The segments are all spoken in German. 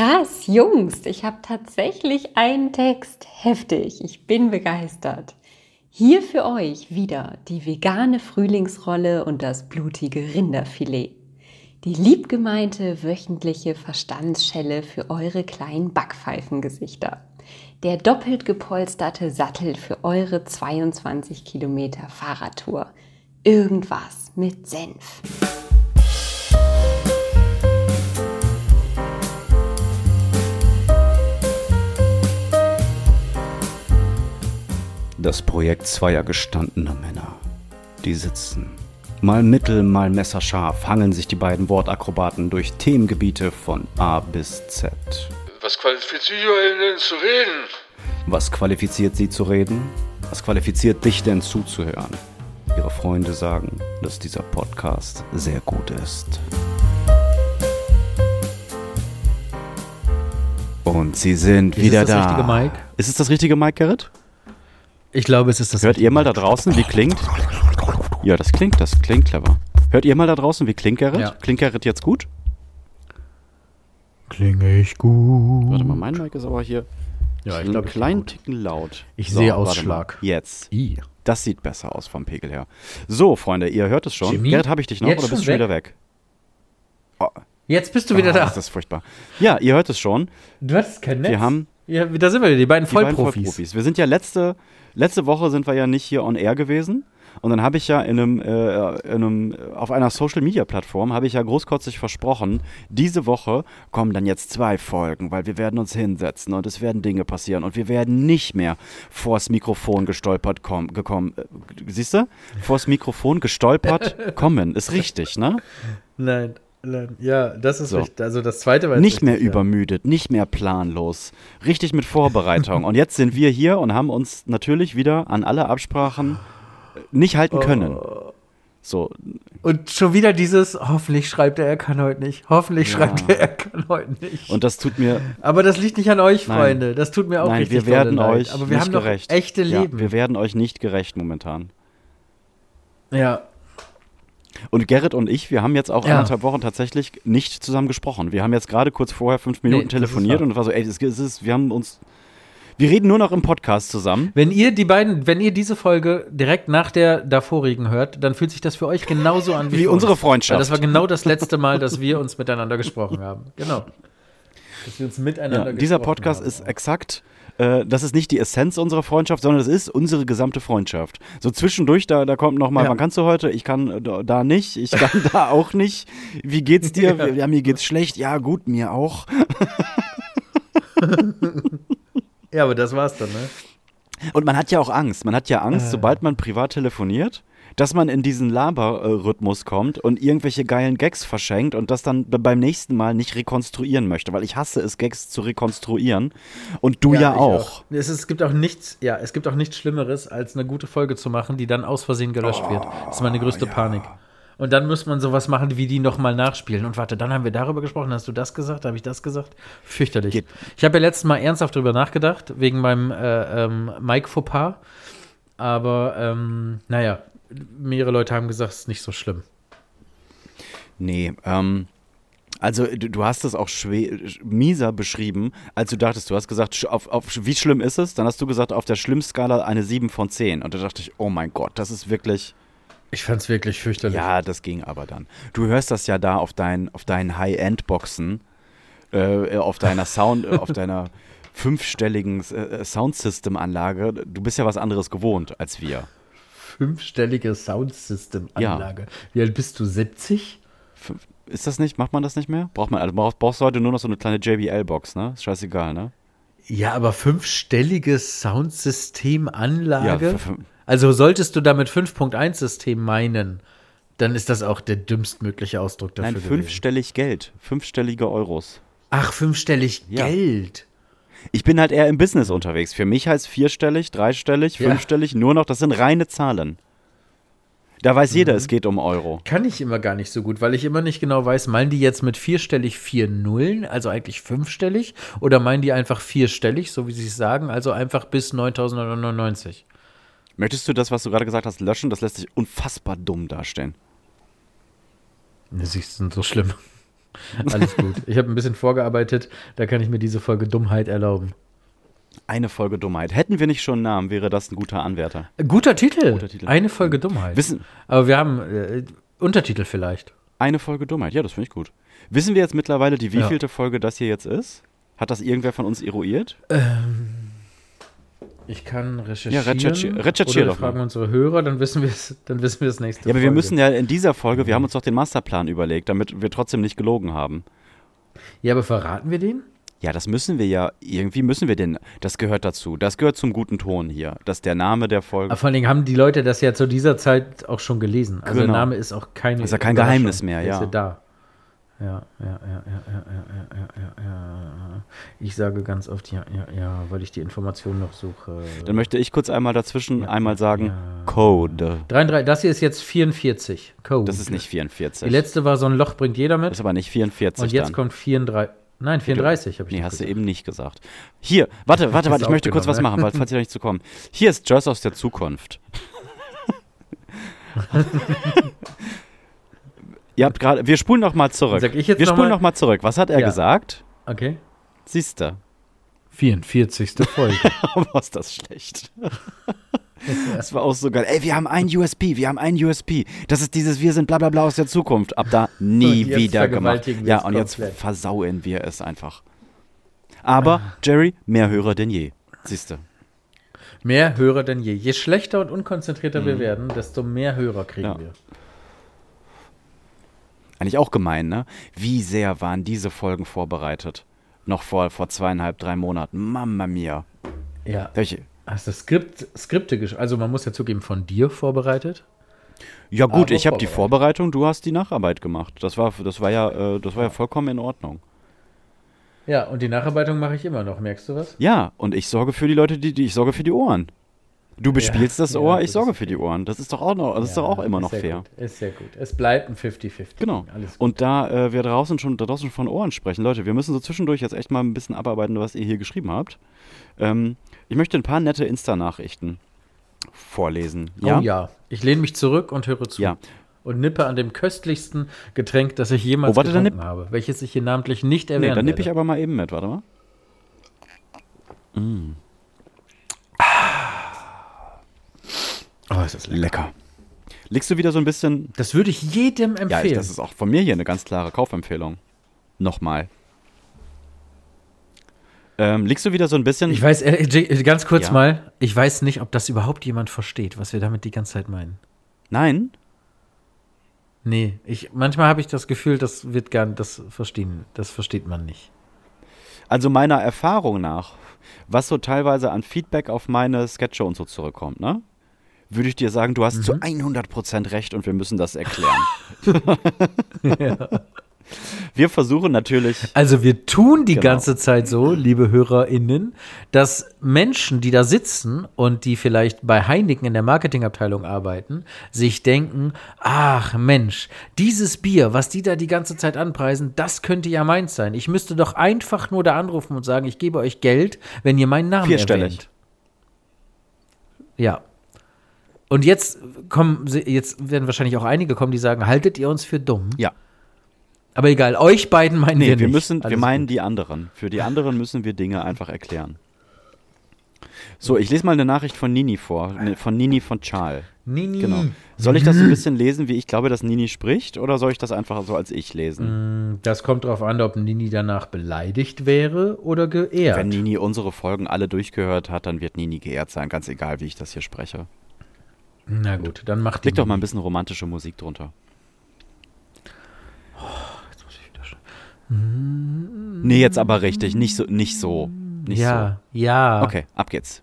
Krass, Jungs, ich habe tatsächlich einen Text. Heftig, ich bin begeistert. Hier für euch wieder die vegane Frühlingsrolle und das blutige Rinderfilet. Die liebgemeinte wöchentliche Verstandsschelle für eure kleinen Backpfeifengesichter. Der doppelt gepolsterte Sattel für eure 22 Kilometer Fahrradtour. Irgendwas mit Senf. Das Projekt zweier gestandener Männer. Die sitzen. Mal mittel, mal messerscharf hangeln sich die beiden Wortakrobaten durch Themengebiete von A bis Z. Was qualifiziert euch denn zu reden? Was qualifiziert sie zu reden? Was qualifiziert dich denn zuzuhören? Ihre Freunde sagen, dass dieser Podcast sehr gut ist. Und sie sind Ist wieder es das da. richtige Mic? Ist es das richtige Mic, Gerrit? Ich glaube, es ist das. Hört ihr mal da draußen, wie klingt? Ja, das klingt, das klingt clever. Hört ihr mal da draußen, wie klingt Gerrit? Ja. Klingt Gerrit jetzt gut? Klinge ich gut. Warte mal, mein Mic ist aber hier Ja, ich einen glaube, kleinen Ticken laut. Ich sehe warte mal. Ausschlag. Jetzt. I. Das sieht besser aus vom Pegel her. So, Freunde, ihr hört es schon. Jimmy? Gerrit, habe ich dich noch Jetzt oder bist du schon wieder weg? Oh, Jetzt bist du wieder ah, da. Das ist furchtbar. Ja, ihr hört es schon. Du hattest kein Netz. Wir haben Ja, da sind wir, die beiden die beiden Vollprofis. Vollprofis. Wir sind ja letzte, letzte Woche sind wir ja nicht hier on air gewesen. Und dann habe ich ja in einem, äh, in einem, auf einer Social Media Plattform habe ich ja großkotzig versprochen, diese Woche kommen dann jetzt zwei Folgen, weil wir werden uns hinsetzen und es werden Dinge passieren und wir werden nicht mehr vors Mikrofon gestolpert kommen, gekommen. Äh, siehst du? Vors Mikrofon gestolpert kommen. Ist richtig, ne? Nein, nein, ja, das ist So. richtig. Also das zweite war Nicht mehr richtig, ja. übermüdet, nicht mehr planlos, richtig mit Vorbereitung. Und jetzt sind wir hier und haben uns natürlich wieder an alle Absprachen äh, nicht halten können. So, Und schon wieder dieses, hoffentlich schreibt er, er kann heute nicht. Hoffentlich Ja. schreibt er, er kann heute nicht. und das tut mir, aber das liegt nicht an euch, Nein. Freunde. Das tut mir auch nein, richtig wir werden leid. euch Aber wir nicht haben gerecht. echte Leben. Ja, wir werden euch nicht gerecht momentan. ja. Und Gerrit und ich, wir haben jetzt auch Ja. anderthalb Wochen tatsächlich nicht zusammen gesprochen. Wir haben jetzt gerade kurz vorher fünf Minuten Nee, telefoniert und es war so, ey, es ist, wir haben uns, wir reden nur noch im Podcast zusammen. Wenn ihr die beiden, wenn ihr diese Folge direkt nach der davorigen hört, dann fühlt sich das für euch genauso an wie, Wie unsere uns. Freundschaft. Weil das war genau das letzte Mal, dass wir uns miteinander gesprochen haben. Genau. Dass wir uns miteinander Ja, dieser Podcast haben. ist exakt, äh, das ist nicht die Essenz unserer Freundschaft, sondern das ist unsere gesamte Freundschaft. So zwischendurch, da, da kommt noch mal, Ja. wann kannst du heute? Ich kann äh, da- da nicht, ich kann da auch nicht. Wie geht's dir? Ja. Ja. mir geht's schlecht. Ja, gut, mir auch. Ja, aber das war's dann, ne? Und man hat ja auch Angst. Man hat ja Angst, Äh. sobald man privat telefoniert, dass man in diesen Laberrhythmus kommt und irgendwelche geilen Gags verschenkt und das dann beim nächsten Mal nicht rekonstruieren möchte, weil ich hasse es, Gags zu rekonstruieren. Und du ja, ich auch. Es, ist, es gibt auch nichts, ja, es gibt auch nichts Schlimmeres, als eine gute Folge zu machen, die dann aus Versehen gelöscht wird. Das ist meine größte Panik. Und dann muss man sowas machen, wie die nochmal nachspielen. Und warte, dann haben wir darüber gesprochen. Hast du das gesagt? Habe ich das gesagt? Fürchterlich. Geht- Ich habe ja letztes Mal ernsthaft drüber nachgedacht, wegen meinem äh, ähm, Mike-Fauxpas. Aber, ähm, naja, mehrere Leute haben gesagt, es ist nicht so schlimm. Nee, ähm, also du, hast es auch mieser beschrieben, als du dachtest. Du hast gesagt, auf, auf, wie schlimm ist es? Dann hast du gesagt, auf der Schlimmskala eine 7 von 10. Und da dachte ich, oh mein Gott, das ist wirklich. Ich fand es wirklich fürchterlich. Ja, das ging aber dann. Du hörst das ja da auf, dein, auf deinen High-End-Boxen, äh, auf deiner Sound, äh, auf deiner fünfstelligen äh, Soundsystem-Anlage. Du bist ja was anderes gewohnt als wir. Fünfstellige Soundsystem-Anlage. Wie alt bist du? 70? Fünf, ist das nicht? Macht man das nicht mehr? Braucht man, also brauchst, du heute nur noch so eine kleine JBL-Box, ne? Ist scheißegal, ne? Ja, aber fünfstellige Soundsystem-Anlage? Ja, also solltest du damit 5.1-System meinen, dann ist das auch der dümmstmögliche Ausdruck dafür. Nein, gewesen. fünfstellig Geld. Fünfstellige Euros. Ach, fünfstellig Ja. Geld. Ich bin halt eher im Business unterwegs. Für mich heißt vierstellig, dreistellig, Ja. fünfstellig nur noch, das sind reine Zahlen. Da weiß Mhm. jeder, es geht um Euro. Kann ich immer gar nicht so gut, weil ich immer nicht genau weiß, meinen die jetzt mit vierstellig vier Nullen, also eigentlich fünfstellig, oder meinen die einfach vierstellig, so wie sie es sagen, also einfach bis 9.999? Möchtest du das, was du gerade gesagt hast, löschen? Das lässt sich unfassbar dumm darstellen. Das ist so schlimm. Alles gut. Ich habe ein bisschen vorgearbeitet, da kann ich mir diese Folge Dummheit erlauben. Eine Folge Dummheit. Hätten wir nicht schon einen Namen, wäre das ein guter Anwärter. Guter Titel. Guter Titel. Eine Folge Dummheit. Wissen, Aber wir haben äh, Untertitel vielleicht. eine Folge Dummheit, ja, das finde ich gut. Wissen wir jetzt mittlerweile, die Ja. wievielte Folge das hier jetzt ist? Hat das irgendwer von uns eruiert? Ich kann recherchieren. Ja, recherchi- recherchier oder wir doch mal. fragen unsere Hörer, dann wissen wir es, dann wissen wir das nächste Ja, aber wir Folge. müssen ja in dieser Folge, wir haben uns doch den Masterplan überlegt, damit wir trotzdem nicht gelogen haben. Ja, aber verraten wir den? Ja, das müssen wir ja, irgendwie müssen wir den, das gehört dazu. Das gehört zum guten Ton hier. Dass der Name der Folge. Aber vor allen Dingen haben die Leute das ja zu dieser Zeit auch schon gelesen. Also Genau. der Name ist auch keine Ist ja kein. Geheimnis mehr, ja. Ist ja da ja, ja, ja, ja, ja, ja, ja, ja. Ich sage ganz oft ja, ja, ja, weil ich die Informationen noch suche. Dann möchte ich kurz einmal dazwischen einmal sagen, Code. 33, das hier ist jetzt 44, Code. Das ist nicht 44. Die letzte war so ein Loch bringt jeder mit. Das ist aber nicht 44 Und jetzt dann. kommt 34. Nein, 34 habe ich Nee, hast gesagt. du eben nicht gesagt. Hier, warte, warte, warte, ich möchte kurz was machen, weil, falls ihr nicht zu kommen. Hier ist Jazz aus der Zukunft ihr habt gerade, wir spulen noch mal zurück. Sag ich jetzt wir noch spulen mal? noch mal zurück. Was hat er Ja. gesagt? Okay. Siehste, 44. Folge. war ist das schlecht. Das war auch so geil. Ey, wir haben ein USP, wir haben ein USP. Das ist dieses Wir sind bla bla bla aus der Zukunft. Ab da nie jetzt wieder gemacht. Ja, und jetzt komplett. versauen wir es einfach. Aber, Jerry, mehr Hörer denn je. Siehste. mehr Hörer denn je. Je schlechter und unkonzentrierter wir werden, desto mehr Hörer kriegen Mhm. Ja. wir. Eigentlich auch gemein, ne? Wie sehr waren diese Folgen vorbereitet? Noch vor, vor zweieinhalb, drei Monaten. Mamma mia. Ja. Welche? Hast du Skript, Skripte gesch Also man muss ja zugeben, von dir vorbereitet? Ja gut, Aber ich habe die. Vorbereitung, du hast die Nacharbeit gemacht. Das war, das war ja, äh, das war ja vollkommen in Ordnung. Ja, und die Nacharbeitung mache ich immer noch. Merkst du was? Ja, und ich sorge für die Leute, die, die ich sorge für die Ohren. Du bespielst das ja, Ohr, das ich sorge für die Ohren. Das ist doch auch noch, das ist doch auch immer noch fair. Gut. Ist sehr gut. Es bleibt ein 50-50. Genau. Und da äh, wir draußen schon, da draußen von Ohren sprechen, Leute, wir müssen so zwischendurch jetzt echt mal ein bisschen abarbeiten, was ihr hier geschrieben habt. Ähm, ich möchte ein paar nette Insta-Nachrichten vorlesen. Ja? Oh ja. Ich lehne mich zurück und höre zu. Ja. Und nippe an dem köstlichsten Getränk, das ich jemals Oh, warte, getrunken habe. Welches ich hier namentlich nicht Nee, erwähnen dann nippe ich aber mal eben mit, warte mal. Oh, ist das lecker. Lecker. Legst du wieder so ein bisschen. Das würde ich jedem Ja, empfehlen. ich, das ist auch von mir hier eine ganz klare Kaufempfehlung. Nochmal. Ähm, legst du wieder so ein bisschen. Ich weiß, äh, J- ganz kurz Ja. mal, ich weiß nicht, ob das überhaupt jemand versteht, was wir damit die ganze Zeit meinen. Nein? Nee, ich, manchmal habe ich das Gefühl, das wird gar das verstehen, das versteht man nicht. Also meiner Erfahrung nach, was so teilweise an Feedback auf meine Sketche und so zurückkommt, ne? Würde ich dir sagen, du hast zu 100% recht und wir müssen das erklären. Wir versuchen natürlich, Also wir tun die Genau. ganze Zeit so, liebe HörerInnen, dass Menschen, die da sitzen und die vielleicht bei Heineken in der Marketingabteilung arbeiten, sich denken, ach Mensch, dieses Bier, was die da die ganze Zeit anpreisen, das könnte ja meins sein. Ich müsste doch einfach nur da anrufen und sagen, ich gebe euch Geld, wenn ihr meinen Namen Vierstellig. erwähnt. Ja. Und jetzt kommen, jetzt werden wahrscheinlich auch einige kommen, die sagen, haltet ihr uns für dumm? ja, Aber egal, euch beiden meinen nee, wir wir nicht. müssen, wir Alles meinen gut. die anderen. Für die anderen müssen wir Dinge einfach erklären. So, ich lese mal eine Nachricht von Nini vor, ne, von Nini von Charles. Nini. Genau. Soll ich das ein bisschen lesen, wie ich glaube, dass Nini spricht, oder soll ich das einfach so als ich lesen? Das kommt darauf an, ob Nini danach beleidigt wäre oder geehrt. Wenn Nini unsere Folgen alle durchgehört hat, dann wird Nini geehrt sein, ganz egal, wie ich das hier spreche. Na gut, dann macht die Leg doch mal ein bisschen romantische Musik drunter. Nee, jetzt aber richtig, nicht so, nicht so. Nicht ja, ja. so. Okay, ab geht's.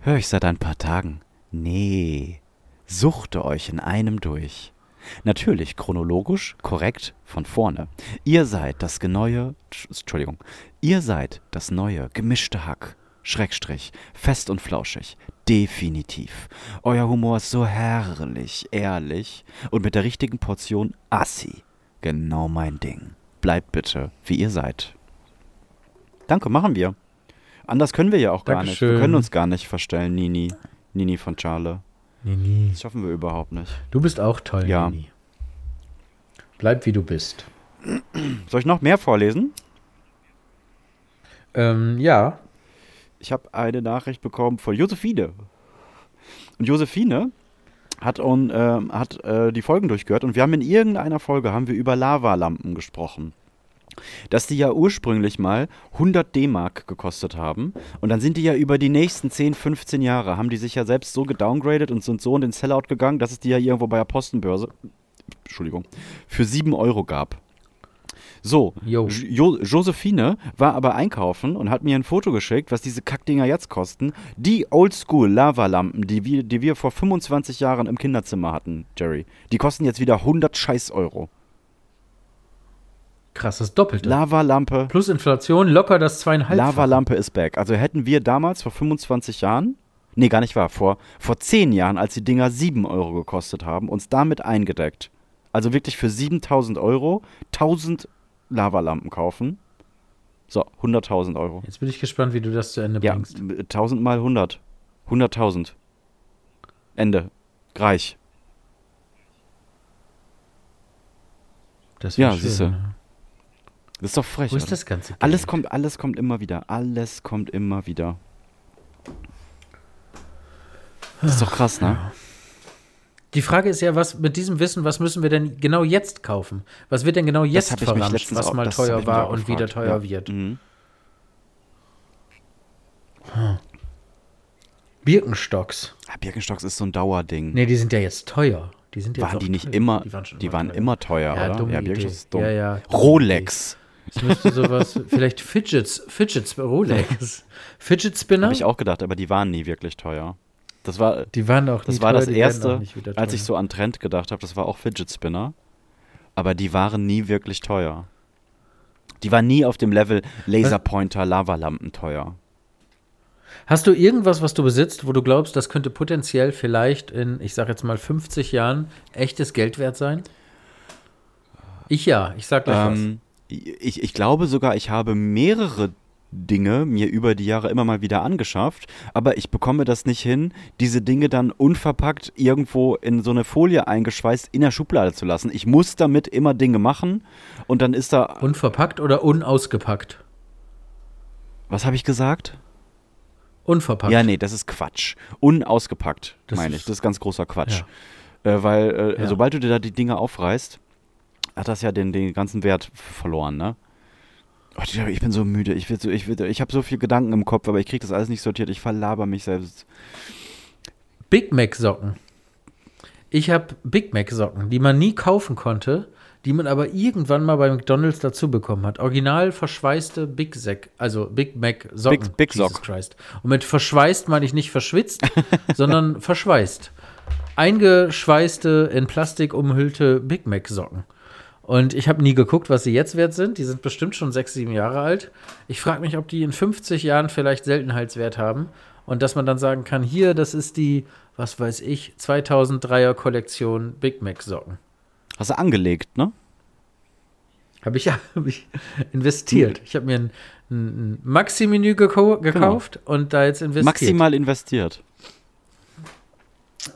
Hör ich seit ein paar Tagen. Nee, suchte euch in einem durch. Natürlich chronologisch korrekt von vorne. Ihr seid das neue, Entschuldigung, ihr seid das neue gemischte Hack. Schrägstrich, fest und flauschig. Definitiv. Euer Humor ist so herrlich, ehrlich und mit der richtigen Portion Assi. Genau mein Ding. Bleibt bitte, wie ihr seid. Danke, machen wir. Anders können wir ja auch gar nicht. Wir Dankeschön. können uns gar nicht verstellen, Nini. Nini von Charle. Nini. Das schaffen wir überhaupt nicht. Du bist auch toll, Ja. Nini. Bleib wie du bist. Soll ich noch mehr vorlesen? Ähm, ja. Ich habe eine Nachricht bekommen von Josephine. Und Josephine hat, on, äh, hat äh, die Folgen durchgehört und wir haben in irgendeiner Folge haben wir über Lavalampen gesprochen. Dass die ja ursprünglich mal 100 D-Mark gekostet haben und dann sind die ja über die nächsten 10, 15 Jahre, haben die sich ja selbst so gedowngradet und sind so in den Sellout gegangen, dass es die ja irgendwo bei der Postenbörse, Entschuldigung, für 7 Euro gab. So, Jo. jo Josephine war aber einkaufen und hat mir ein Foto geschickt, was diese Kackdinger jetzt kosten. Die Oldschool-Lavalampen, die wir, die wir vor 25 Jahren im Kinderzimmer hatten, Jerry, die kosten jetzt wieder 100 Scheiß Euro. Krass, das Doppelte. Lavalampe, Plus Inflation locker das zweieinhalb. Lavalampe ist back. Also hätten wir damals vor 25 Jahren, nee, gar nicht wahr, vor, vor 10 Jahren, als die Dinger 7 Euro gekostet haben, uns damit eingedeckt. Also wirklich für 7000 Euro 1000 Lavalampen kaufen. So, 100.000 Euro. Jetzt bin ich gespannt, wie du das zu Ende Ja, bringst. 1000 mal 100. 100.000. Ende. Reich. Das Ja, schön, siehste. ne? Das ist doch frech. Wo ist oder? das Ganze? Geld? Alles kommt, alles kommt immer wieder. Alles kommt immer wieder. Das ist doch krass, ne? Die Frage ist ja, was mit diesem Wissen, was müssen wir denn genau jetzt kaufen? Was wird denn genau jetzt verramscht, was mal teuer war und wieder gefragt, teuer ja. wird? Mhm. Birkenstocks. Ah, Birkenstocks ist so ein Dauerding. Nee, die sind ja jetzt teuer. Die sind jetzt waren die nicht teuer. immer, Die waren, schon die waren teuer. immer teuer, Ja, oder? ja, Idee. Birkenstocks ist dumm. Ja, ja, Rolex. Es müsste sowas, vielleicht Fidgets, Fidgets, Rolex. Fidget Spinner? Habe ich auch gedacht, aber die waren nie wirklich teuer. Das war, Die waren auch das war teuer, das erste, als ich so an Trend gedacht habe, das war auch Fidget Spinner. Aber die waren nie wirklich teuer. Die waren nie auf dem Level Laserpointer, Lavalampen teuer. Hast du irgendwas, was du besitzt, wo du glaubst, das könnte potenziell vielleicht in, ich sag jetzt mal 50 Jahren echtes Geld wert sein? Ich ja, ich sag gleich Ähm, ich, ich glaube sogar, ich habe mehrere Dinge mir über die Jahre immer mal wieder angeschafft, aber ich bekomme das nicht hin, diese Dinge dann unverpackt irgendwo in so eine Folie eingeschweißt in der Schublade zu lassen. Ich muss damit immer Dinge machen und dann ist da. Unverpackt oder unausgepackt? Was habe ich gesagt? Unverpackt. Ja, nee, das ist Quatsch. Unausgepackt, Das meine ich. Das ist ganz großer Quatsch. Äh, weil, äh, Ja. sobald du dir da die Dinge aufreißt, hat das ja den, den ganzen Wert verloren, ne? Oh, ich bin so müde. Ich, will so, ich, will, ich habe so viele Gedanken im Kopf, aber ich kriege das alles nicht sortiert. Ich verlaber mich selbst. Big Mac Socken. Ich habe Big Mac Socken, die man nie kaufen konnte, die man aber irgendwann mal bei McDonald's dazu bekommen hat. Original verschweißte Big Sack, also Big Mac Socken. Big- Big Jesus Sock. Christ. Und mit verschweißt meine ich nicht verschwitzt, sondern verschweißt. Eingeschweißte, in Plastik umhüllte Big Mac Socken. Und ich habe nie geguckt, was sie jetzt wert sind. Die sind bestimmt schon sechs, sieben Jahre alt. Ich frage mich, ob die in 50 Jahren vielleicht Seltenheitswert haben. Und dass man dann sagen kann, hier, das ist die, was weiß ich, 2003er Kollektion Big Mac Socken. Hast du angelegt, ne? Habe ich ja hab ich investiert. Ich habe mir ein, ein, Maxi-Menü gekau gekauft und da jetzt investiert. Maximal investiert.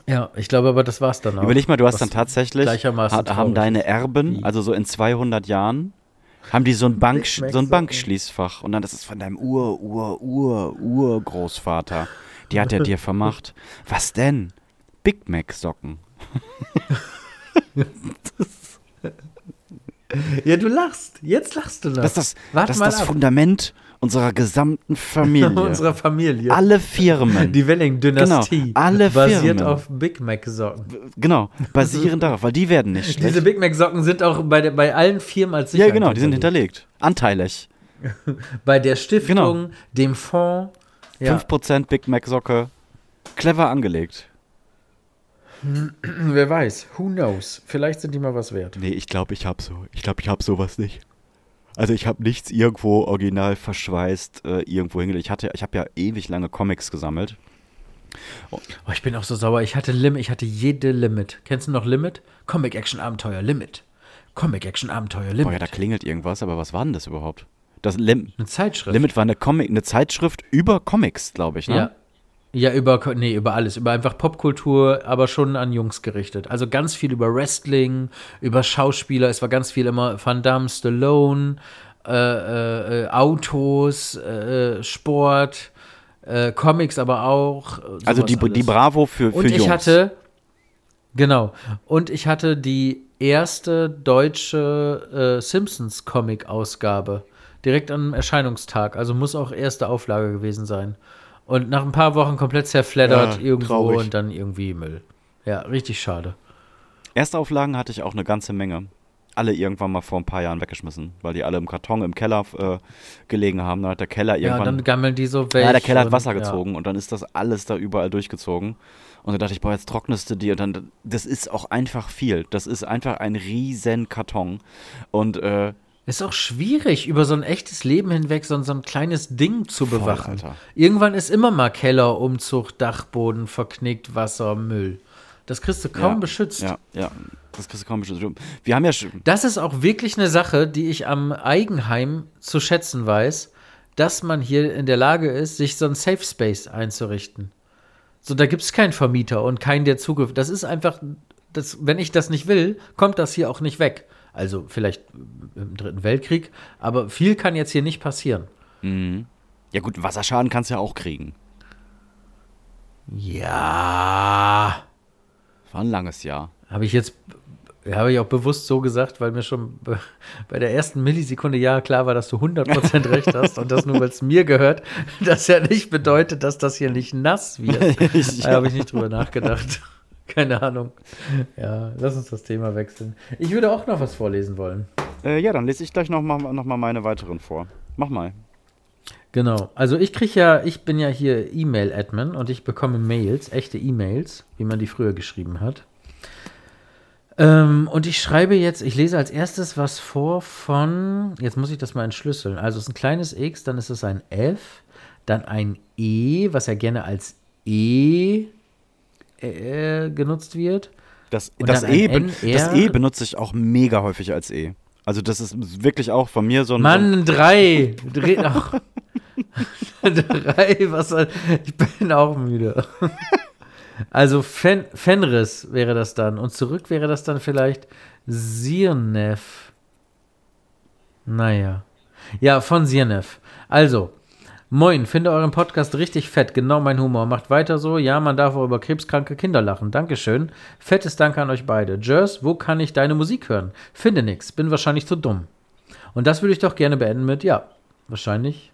Ja, ich glaube aber, das war's dann auch. Überleg mal, du hast dann tatsächlich, gleichermaßen ha, haben deine. Erben, Wie? also so in 200 Jahren, haben die so ein, Bank, Mac so ein. Bankschließfach und dann das ist von deinem Ur, Ur, Ur, Urgroßvater. Die hat er dir vermacht. Was denn? Big Mac Socken. Ja, du lachst. Jetzt lachst du noch. Das ist das, Warte das, das ab. Fundament unserer gesamten Familie. Unserer Familie. Alle Firmen. Die Welling-Dynastie. Genau, alle Basiert Firmen. auf Big Mac-Socken. genau, basieren darauf, weil die werden nicht schlecht. Diese Big Mac-Socken sind auch bei, der, bei allen Firmen als ja, Sicherheit genau, die sind hinterlegt. Anteilig. Bei der Stiftung, Genau. dem Fonds. Ja, 5% Big Mac Socke. Clever angelegt. wer weiß. Who knows? Vielleicht sind die mal was wert. Nee, ich glaube, ich habe so. Ich glaube, ich habe sowas nicht. Also ich habe nichts irgendwo original verschweißt äh, irgendwo hingelegt. Ich hatte, ich habe ja ewig lange Comics gesammelt. Oh, ich bin auch so sauer. Ich hatte Lim, ich hatte jede Limit. Kennst du noch Limit? Comic Action Abenteuer Limit. Comic Action Abenteuer Limit. Boah, ja, da klingelt irgendwas, aber was war denn das überhaupt? Das Lim Eine Zeitschrift. Limit war eine Comic, eine Zeitschrift über Comics, glaube ich, ne? Ja. Ja, über, nee, über alles. Über einfach Popkultur, aber schon an Jungs gerichtet. Also ganz viel über Wrestling, über Schauspieler. Es war ganz viel immer Van Damme, Stallone, äh, äh, äh Autos, äh, Sport, äh, Comics aber auch. Also die, die Bravo für, für Und ich Jungs. hatte, genau, und ich hatte die erste deutsche äh, Simpsons-Comic-Ausgabe. Direkt am Erscheinungstag. Also muss auch erste Auflage gewesen sein. Und nach ein paar Wochen komplett zerfleddert Ja, irgendwo traurig. und dann irgendwie Müll. Ja, richtig schade. Erstauflagen hatte ich auch eine ganze Menge. Alle irgendwann mal vor ein paar Jahren weggeschmissen, weil die alle im Karton im Keller äh, gelegen haben. Dann hat der Keller Ja, irgendwann. dann gammeln die so weg. ja, der Keller hat und- Wasser ja. gezogen und dann ist das alles da überall durchgezogen. Und dann dachte ich, boah, jetzt trocknest du die. Und dann, das ist auch einfach viel. Das ist einfach ein riesen Karton. Und äh, Ist auch schwierig, über so ein echtes Leben hinweg so, ein- so ein kleines Ding zu Voll, bewachen. Alter. Irgendwann ist immer mal Keller, Umzug, Dachboden, verknickt, Wasser, Müll. Das kriegst du kaum ja, beschützt. Ja, ja. Das kriegst du kaum beschützt. Wir haben ja schon. Das ist auch wirklich eine Sache, die ich am Eigenheim zu schätzen weiß, dass man hier in der Lage ist, sich so ein Safe Space einzurichten. So, da gibt es keinen Vermieter und keinen, der Zugriff. Das ist einfach, das, wenn ich das nicht will, kommt das hier auch nicht weg. Also vielleicht im Dritten Weltkrieg, aber viel kann jetzt hier nicht passieren. Ja, gut, Wasserschaden kannst du ja auch kriegen. Ja, War ein langes Jahr. habe ich jetzt, habe ich auch bewusst so gesagt, weil mir schon be- bei der ersten Millisekunde ja klar war, dass du 100% recht hast und das nur, weil es mir gehört, das ja nicht bedeutet, dass das hier nicht nass wird. Da habe ich nicht drüber nachgedacht. Keine Ahnung. Ja, lass uns das Thema wechseln. Ich würde auch noch was vorlesen wollen. Äh, ja, dann lese ich gleich noch mal, noch mal meine weiteren vor. Mach mal. Genau. Also ich kriege ja, ich bin ja hier E-Mail-Admin und ich bekomme Mails, echte E-Mails, wie man die früher geschrieben hat. Ähm, und ich schreibe jetzt, ich lese als erstes was vor von, jetzt muss ich das mal entschlüsseln. Also es ist ein kleines X, dann ist es ein F, dann ein E, was ja gerne als E äh, genutzt wird. Das, das, e, ben- NR. das E benutze ich auch mega häufig als E. Also das ist wirklich auch von mir so ein... Mann, drei. Dreh doch. drei, was. Ich bin auch müde. Also Fen Fenris wäre das dann. Und zurück wäre das dann vielleicht Sirnev. Naja. Ja, von Sirnev. Also, moin, finde euren Podcast richtig fett. Genau mein Humor. Macht weiter so. Ja, man darf auch über krebskranke Kinder lachen. Dankeschön. Fettes Dank an euch beide. Jers, wo kann ich deine Musik hören? Finde nix. Bin wahrscheinlich zu dumm. Und das würde ich doch gerne beenden mit, ja, wahrscheinlich.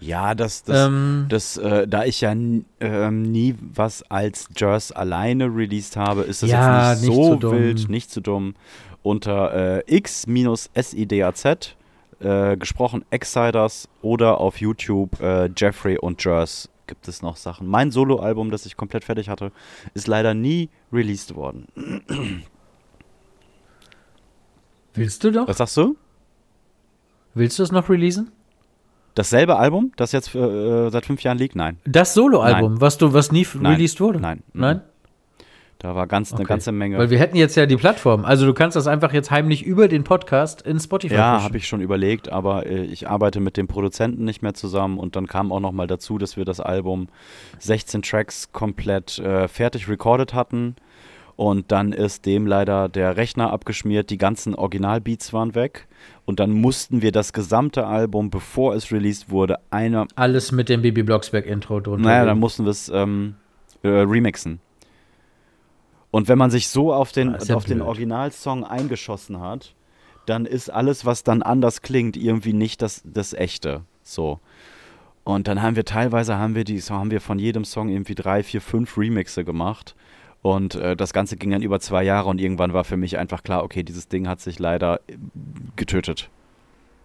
Ja, das, das, Ähm. das äh, da ich ja ähm, nie was als Jers alleine released habe, ist das Ja, jetzt nicht, nicht so wild, nicht zu dumm. Unter äh, x-sidaz, äh, gesprochen Exciders oder auf YouTube äh, Jeffrey und Jers gibt es noch Sachen. Mein Soloalbum, das ich komplett fertig hatte, ist leider nie released worden. Willst du doch? Was sagst du? Willst du es noch releasen? Dasselbe Album, das jetzt äh, seit fünf Jahren liegt? Nein. Das Soloalbum, was du, was nie Nein. released wurde? Nein. Nein? Da war ganz, eine Okay. ganze Menge. Weil wir hätten jetzt ja die Plattform. Also du kannst das einfach jetzt heimlich über den Podcast in Spotify Ja, habe ich schon überlegt, aber äh, ich arbeite mit dem Produzenten nicht mehr zusammen und dann kam auch noch mal dazu, dass wir das Album 16 Tracks komplett äh, fertig recorded hatten und dann ist dem leider der Rechner abgeschmiert, die ganzen Originalbeats waren weg und dann mussten wir das gesamte Album, bevor es released wurde, einer, Alles mit dem Bibi Blocksberg Intro drunter. naja, dann mussten wir es ähm, äh, remixen. Und wenn man sich so auf den, Ah, ja auf den. Originalsong eingeschossen hat, dann ist alles, was dann anders klingt, irgendwie nicht das, das echte. So. Und dann haben wir teilweise haben wir die, haben wir von jedem Song irgendwie drei, vier, fünf Remixe gemacht. Und äh, das Ganze ging dann über zwei Jahre und irgendwann war für mich einfach klar, okay, dieses Ding hat sich leider äh, getötet.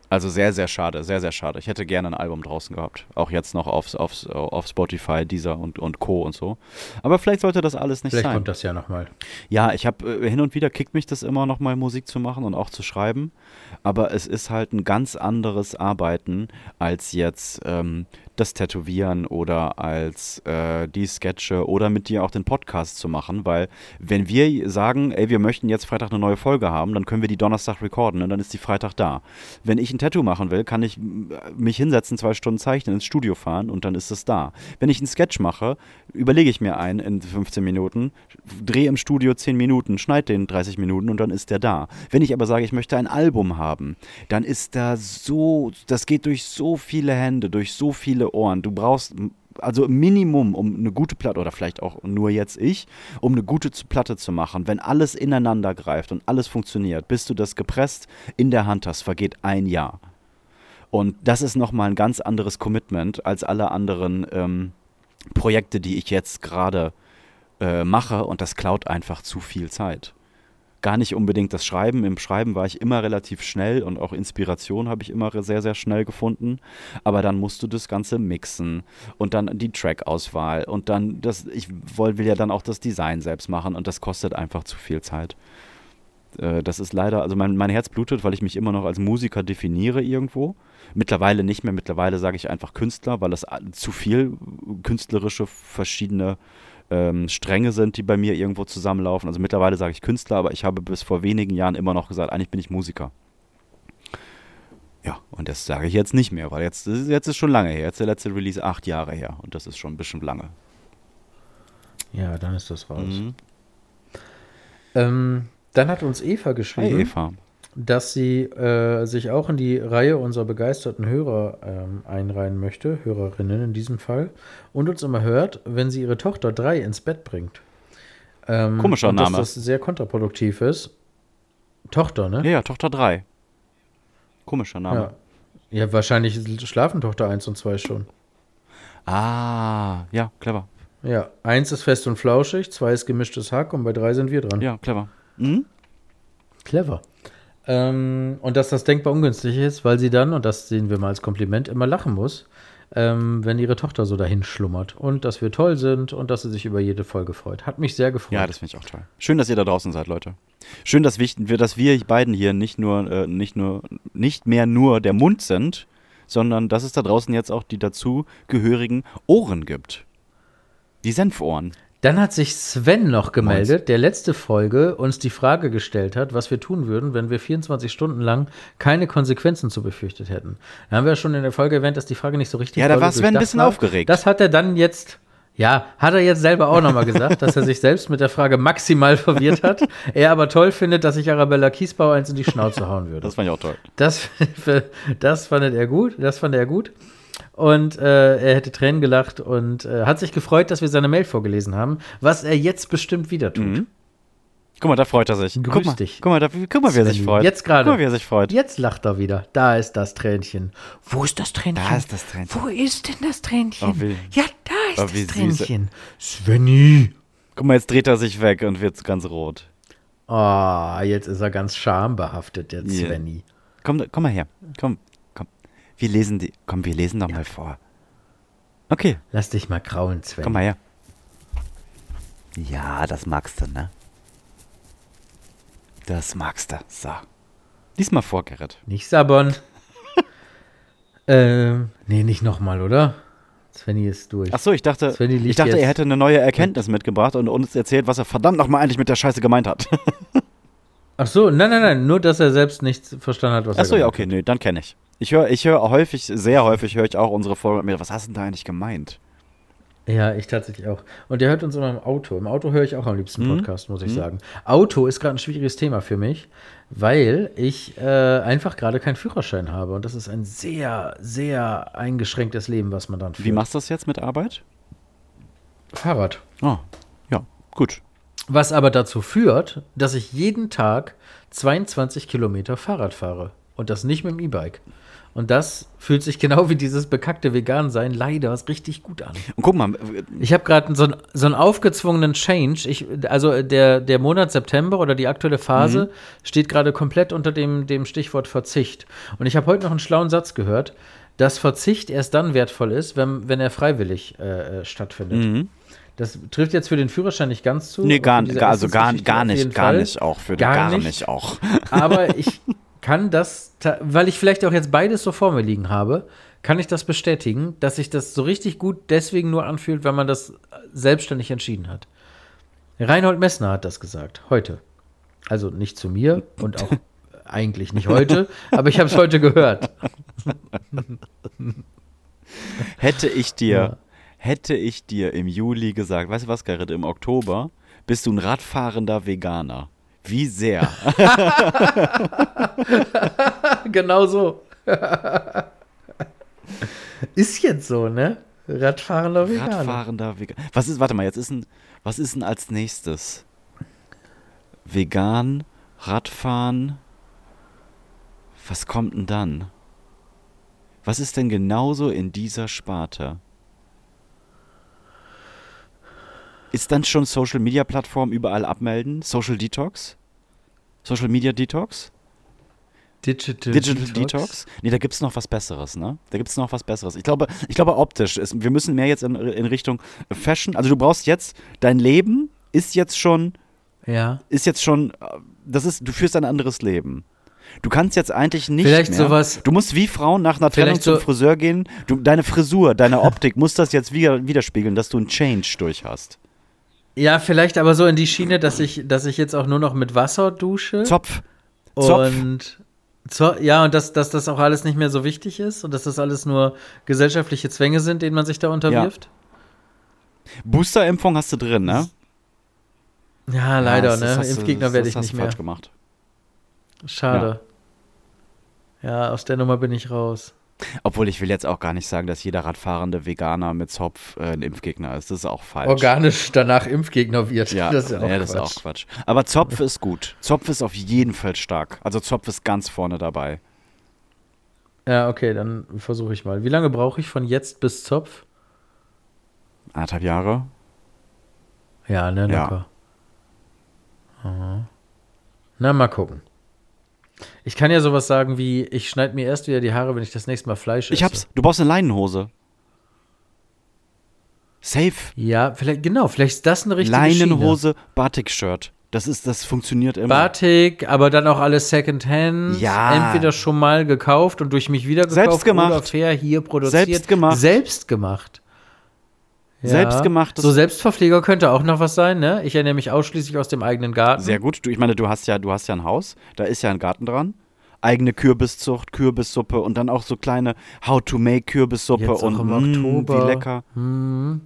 Also sehr, sehr schade, sehr, sehr schade. Ich hätte gerne ein Album draußen gehabt. Auch jetzt noch auf, auf, auf Spotify, Deezer und, und Co. und so. Aber vielleicht sollte das alles nicht Vielleicht sein. kommt das ja nochmal. Ja, ich habe äh, hin und wieder kickt mich das immer noch mal Musik zu machen und auch zu schreiben, aber es ist halt ein ganz anderes Arbeiten als jetzt ähm, das Tätowieren oder als äh, die Sketche oder mit dir auch den Podcast zu machen, weil wenn wir sagen, ey, wir möchten jetzt Freitag eine neue Folge haben, dann können wir die Donnerstag recorden und dann ist die Freitag da. Wenn ich ein Tattoo machen will, kann ich m- mich hinsetzen, zwei Stunden zeichnen, ins Studio fahren und dann ist es da. Wenn ich einen Sketch mache, überlege ich mir einen in 15 Minuten, drehe im Studio 10 Minuten, schneide den 30 Minuten und dann ist der da. Wenn ich aber sage, ich möchte ein Album haben, dann ist da so, das geht durch so viele Hände, durch so viele Ohren. Du brauchst also Minimum, um eine gute Platte, oder vielleicht auch nur jetzt ich, um eine gute Platte zu machen, wenn alles ineinander greift und alles funktioniert, bis du das gepresst in der Hand hast, vergeht ein Jahr. Und das ist nochmal ein ganz anderes Commitment als alle anderen ähm, Projekte, die ich jetzt gerade äh, mache und das klaut einfach zu viel Zeit. Gar nicht unbedingt das Schreiben. Im Schreiben war ich immer relativ schnell und auch Inspiration habe ich immer sehr, sehr schnell gefunden. Aber dann musst du das Ganze mixen und dann die Track-Auswahl und dann das, ich will ja dann auch das Design selbst machen und das kostet einfach zu viel Zeit. Äh, Das ist leider, also mein, mein Herz blutet, weil ich mich immer noch als Musiker definiere irgendwo. Mittlerweile nicht mehr, mittlerweile sage ich einfach Künstler, weil a- zu viel künstlerische verschiedene ähm, Stränge sind, die bei mir irgendwo zusammenlaufen. Also mittlerweile sage ich Künstler, aber ich habe bis vor wenigen Jahren immer noch gesagt, eigentlich bin ich Musiker. Ja, und das sage ich jetzt nicht mehr, weil jetzt, jetzt ist schon lange her. Jetzt der letzte Release acht Jahre her und das ist schon ein bisschen lange. Ja, dann ist das raus. Mhm. Ähm, dann hat uns Eva geschrieben, Eva. Dass sie äh, sich auch in die Reihe unserer begeisterten Hörer ähm, einreihen möchte, Hörerinnen in diesem Fall, und uns immer hört, wenn sie ihre Tochter drei ins Bett bringt. Ähm, Komischer und Name. Dass das sehr kontraproduktiv ist. Tochter, ne? Ja, ja, Tochter 3. Komischer Name. Ja. ja, wahrscheinlich schlafen Tochter 1 und 2 schon. Ah, ja, clever. Ja, eins ist fest und flauschig, zwei ist gemischtes Hack und bei drei sind wir dran. Ja, clever. Mhm. Clever. Ähm, und dass das denkbar ungünstig ist, weil sie dann, und das sehen wir mal als Kompliment, immer lachen muss, ähm, wenn ihre Tochter so dahin schlummert. Und dass wir toll sind und dass sie sich über jede Folge freut. Hat mich sehr gefreut. Ja, das finde ich auch toll. Schön, dass ihr da draußen seid, Leute. Schön, dass wir, dass wir beiden hier nicht nur, äh, nicht nur, nicht mehr nur der Mund sind, sondern dass es da draußen jetzt auch die dazu gehörigen Ohren gibt. Die Senfohren. Dann hat sich Sven noch gemeldet, der letzte Folge uns die Frage gestellt hat, was wir tun würden, wenn wir 24 Stunden lang keine Konsequenzen zu befürchtet hätten. Da haben wir ja schon in der Folge erwähnt, dass die Frage nicht so richtig Ja, da war Sven ein bisschen war. aufgeregt. Das hat er dann jetzt, ja, hat er jetzt selber auch nochmal gesagt, dass er sich selbst mit der Frage maximal verwirrt hat. Er aber toll findet, dass ich Arabella Kiesbauer eins in die Schnauze hauen würde. Das fand ich auch toll. Das, das fand er gut, das fand er gut. Und äh, er hätte Tränen gelacht und äh, hat sich gefreut, dass wir seine Mail vorgelesen haben, was er jetzt bestimmt wieder tut. Mhm. Guck mal, da freut er sich. Grüß guck mal, dich. Guck mal, da, guck mal wie er sich freut. Jetzt gerade. Guck mal, wie er sich freut. Jetzt lacht er wieder. Da ist das Tränchen. Wo ist das Tränchen? Da ist das Tränchen. Wo ist denn das Tränchen? Oh, ja, da ist Oh, das. Tränchen. Svenny. Guck mal, jetzt dreht er sich weg und wird ganz rot. Oh, jetzt ist er ganz schambehaftet, der Ja. Svenny. Komm, komm mal her. Komm. Wir lesen die. Komm, wir lesen doch mal vor. Okay, Lass dich mal kraulen, Svenny. komm mal her. Ja, das magst du, ne? Das magst du. So. Lies mal vor, Gerrit. Nicht sabbern. ähm, nee, nicht nochmal, oder? Svenny ist durch. Achso, ich dachte, ich dachte er hätte eine neue Erkenntnis mitgebracht und uns erzählt, was er verdammt nochmal eigentlich mit der Scheiße gemeint hat. Ach so, nein, nein, nein, nur, dass er selbst nicht verstanden hat, was Achso, er ja, gesagt okay, nee, dann kenne ich. Ich höre ich hör häufig, sehr häufig höre ich auch unsere Folge mit mir. Was hast du denn da eigentlich gemeint? Ja, ich tatsächlich auch. Und der hört uns immer im Auto. Im Auto höre ich auch am liebsten Mhm. Podcast, muss ich sagen. Auto ist gerade ein schwieriges Thema für mich, weil ich äh, einfach gerade keinen Führerschein habe. Und das ist ein sehr, sehr eingeschränktes Leben, was man dann führt. Wie machst du das jetzt mit Arbeit? Fahrrad. Oh, ja, gut. Was aber dazu führt, dass ich jeden Tag 22 Kilometer Fahrrad fahre. Und das nicht mit dem E-Bike. Und das fühlt sich genau wie dieses bekackte Vegan-Sein leider richtig gut an. Und guck mal, Ich habe gerade so, einen- so einen aufgezwungenen Change. Ich, also der, der Monat September oder die aktuelle Phase steht gerade komplett unter dem, dem Stichwort Verzicht. Und ich habe heute noch einen schlauen Satz gehört, dass Verzicht erst dann wertvoll ist, wenn, wenn er freiwillig äh, äh, stattfindet. Das trifft jetzt für den Führerschein nicht ganz zu. nee, gar, gar, also gar, gar nicht, gar Fall. nicht auch. Für Gar gar, nicht. nicht. auch. Aber ich kann das, weil ich vielleicht auch jetzt beides so vor mir liegen habe, kann ich das bestätigen, dass sich das so richtig gut deswegen nur anfühlt, wenn man das selbstständig entschieden hat. Reinhold Messner hat das gesagt, heute. Also nicht zu mir und auch eigentlich nicht heute, aber ich habe es heute gehört. Hätte ich dir, Ja. hätte ich dir im Juli gesagt, weißt du was, Gerrit, im Oktober bist du ein radfahrender Veganer. Wie sehr? genau so. ist jetzt so, ne? Radfahrender Veganer. Radfahrender Veganer. Was ist, warte mal, jetzt ist ein, was ist denn als nächstes? Vegan, Radfahren. Was kommt denn dann? Was ist denn genauso in dieser Sparte? Ist dann schon Social Media Plattform überall abmelden? Social Detox? Social Media Detox? Digital, Digital Detox? Nee, da gibt es noch was Besseres, ne? Da gibt es noch was Besseres. Ich glaube, ich glaube optisch, ist, wir müssen mehr jetzt in, in Richtung Fashion. Also du brauchst jetzt, dein Leben ist jetzt schon, Ja. ist jetzt schon, das ist, du führst ein anderes Leben. Du kannst jetzt eigentlich nicht Vielleicht mehr. sowas- Du musst wie Frauen nach einer Trennung zum so- Friseur gehen. Du, deine Frisur, deine Optik muss das jetzt wieder, widerspiegeln, dass du einen Change durch hast. Ja, vielleicht aber so in die Schiene, dass ich, dass ich jetzt auch nur noch mit Wasser dusche. Zopf. Zopf. Und zo ja, und dass, dass das auch alles nicht mehr so wichtig ist und dass das alles nur gesellschaftliche Zwänge sind, denen man sich da unterwirft. Boosterimpfung hast du drin, ne? Ja, leider, das- das ne? du- Impfgegner das werde ich nicht mehr. falsch gemacht. Schade. Ja. aus der Nummer bin ich raus. Obwohl ich will jetzt auch gar nicht sagen, dass jeder radfahrende Veganer mit Zopf äh, ein Impfgegner ist. Das ist auch falsch. Organisch danach Impfgegner wird. Ja, das ist ja auch, ja, das ist Quatsch. auch Quatsch. Aber Zopf ist gut. Zopf ist auf jeden Fall stark. Also Zopf ist ganz vorne dabei. Ja, okay, dann versuche ich mal. Wie lange brauche ich von jetzt bis Zopf? Anderthalb Jahre. Ja, ne, Ja. locker. Aha. Na, mal gucken. Ich kann ja sowas sagen wie, ich schneide mir erst wieder die Haare, wenn ich das nächste Mal Fleisch esse. Ich hab's. Du brauchst eine Leinenhose. Safe. Ja, vielleicht, genau, vielleicht ist das eine richtige. Leinenhose, Batik-Shirt. Das ist, das funktioniert immer. Batik, aber dann auch alles Secondhand. Ja. Entweder schon mal gekauft und durch mich wieder gekauft Selbst gemacht. oder fair hier produziert. Selbst gemacht. Selbst gemacht. Ja. Selbstgemachtes- So Selbstverpfleger könnte auch noch was sein, ne? Ich ernähre mich ausschließlich aus dem eigenen Garten. Sehr gut. Du, ich meine, du hast ja, du hast ja ein Haus, da ist ja ein Garten dran. Eigene Kürbiszucht, Kürbissuppe und dann auch so kleine How-to-Make-Kürbissuppe und im mm, Oktober. wie lecker. Hm,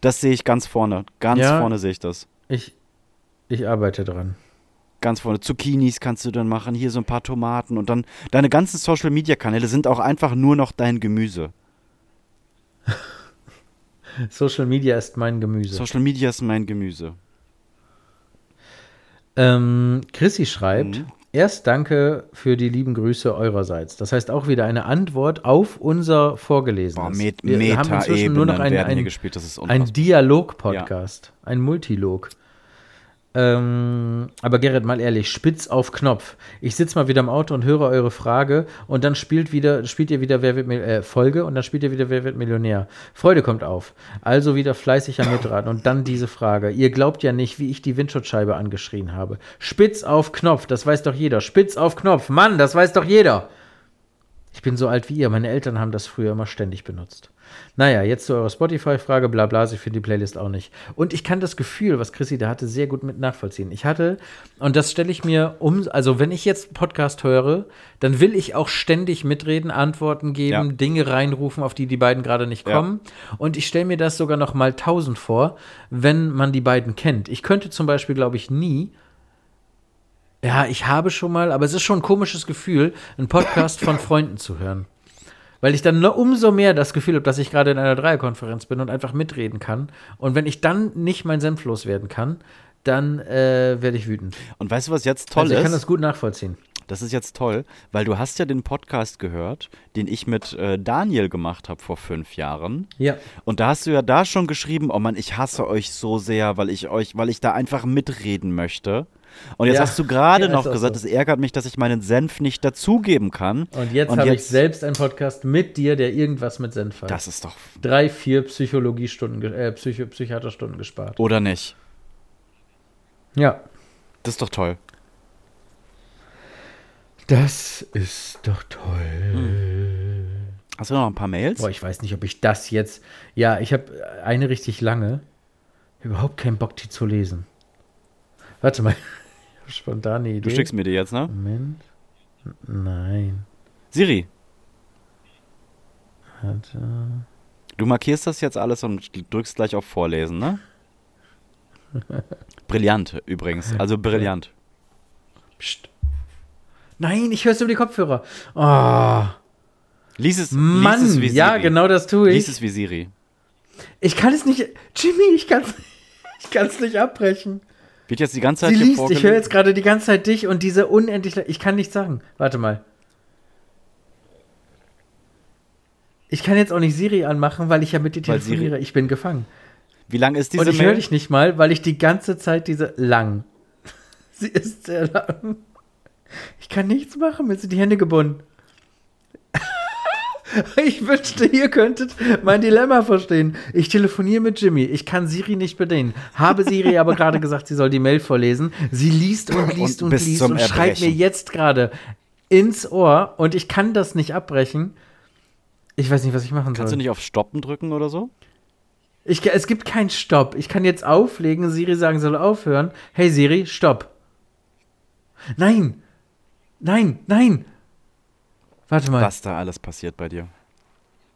Das sehe ich ganz vorne. Ganz Ja. vorne sehe ich das. ich, ich arbeite dran. Ganz vorne. Zucchinis kannst du dann machen, hier so ein paar Tomaten und dann deine ganzen Social Media Kanäle sind auch einfach nur noch dein Gemüse. Social Media ist mein Gemüse. Social Media ist mein Gemüse. Ähm, Chrissy schreibt, Mhm. erst danke für die lieben Grüße eurerseits. Das heißt auch wieder eine Antwort auf unser Boah, Vorgelesenes. Met Wir haben inzwischen nur noch ein, ein, ein. Dialog-Podcast, ein Multilog. Ähm, aber Gerrit, mal ehrlich, spitz auf Knopf. Ich sitze mal wieder im Auto und höre eure Frage und dann spielt wieder, spielt ihr wieder Wer wird Mil- äh, Folge und dann spielt ihr wieder Wer wird Millionär. Freude kommt auf. Also wieder fleißig am Mitraten und dann diese Frage. Ihr glaubt ja nicht, wie ich die Windschutzscheibe angeschrien habe. Spitz auf Knopf, das weiß doch jeder. Spitz auf Knopf, Mann, das weiß doch jeder. Ich bin so alt wie ihr. Meine Eltern haben das früher immer ständig benutzt. Naja, jetzt zu eurer Spotify-Frage, bla bla, ich finde die Playlist auch nicht. Und ich kann das Gefühl, was Chrissy da hatte, sehr gut mit nachvollziehen. Ich hatte, und das stelle ich mir um, also wenn ich jetzt Podcast höre, dann will ich auch ständig mitreden, Antworten geben, Ja. Dinge reinrufen, auf die die beiden gerade nicht Ja. kommen. Und ich stelle mir das sogar noch mal tausend vor, wenn man die beiden kennt. Ich könnte zum Beispiel, glaube ich, nie ja, ich habe schon mal, aber es ist schon ein komisches Gefühl, einen Podcast von Freunden zu hören. Weil ich dann nur umso mehr das Gefühl habe, dass ich gerade in einer Dreierkonferenz bin und einfach mitreden kann. Und wenn ich dann nicht mein Senf loswerden kann, dann äh, werde ich wütend. Und weißt du, was jetzt toll also ich kann ist? das gut nachvollziehen. Das ist jetzt toll, weil du hast ja den Podcast gehört, den ich mit äh, Daniel gemacht habe vor fünf Jahren. Ja. Und da hast du ja da schon geschrieben, oh Mann, ich hasse euch so sehr, weil ich euch, weil ich da einfach mitreden möchte. Und jetzt Ja. hast du gerade Ja, noch gesagt, so. es ärgert mich, dass ich meinen Senf nicht dazugeben kann. Und jetzt habe ich selbst einen Podcast mit dir, der irgendwas mit Senf hat. Das ist doch. Drei, vier Psychologiestunden, äh, Psycho Psychiaterstunden gespart. Oder nicht? Ja. Das ist doch toll. Das ist doch toll. Hast du noch ein paar Mails? Boah, ich weiß nicht, ob ich das jetzt. Ja, ich habe eine richtig lange. Überhaupt keinen Bock, die zu lesen. Warte mal. Spontane Idee. Du schickst mir die jetzt, ne? Moment. Nein. Siri, Warte. du markierst das jetzt alles und drückst gleich auf Vorlesen, ne? Brillant übrigens, also brillant. Psst. Nein, ich höre es über die Kopfhörer. Oh, Lies es, Mann, lies es wie Siri. ja, genau das tue Lies ich. es wie Siri. Ich kann es nicht. Jimmy, ich kann es ich kann's nicht abbrechen. Wird jetzt die ganze Zeit Sie hier liest, ich höre jetzt gerade die ganze Zeit dich und diese unendlich. Ich kann nichts sagen. Warte mal. Ich kann jetzt auch nicht Siri anmachen, weil ich ja mit dir telefoniere. Ich bin gefangen. Wie lang ist diese und ich Mail? höre dich nicht mal, weil ich die ganze Zeit diese lang. Sie ist sehr lang. Ich kann nichts machen, mir sind die Hände gebunden. Ich wünschte, ihr könntet mein Dilemma verstehen. Ich telefoniere mit Jimmy. Ich kann Siri nicht bedienen. Habe Siri aber gerade gesagt, sie soll die Mail vorlesen. Sie liest und liest Und und, liest und schreibt mir jetzt gerade ins Ohr und ich kann das nicht abbrechen. Ich weiß nicht, was ich machen Kannst soll. du nicht auf Stoppen drücken oder so? Ich, es gibt keinen Stopp. Ich kann jetzt auflegen, Siri sagen soll aufhören. Hey Siri, stopp. Nein. Nein, nein. Warte mal. Was da alles passiert bei dir?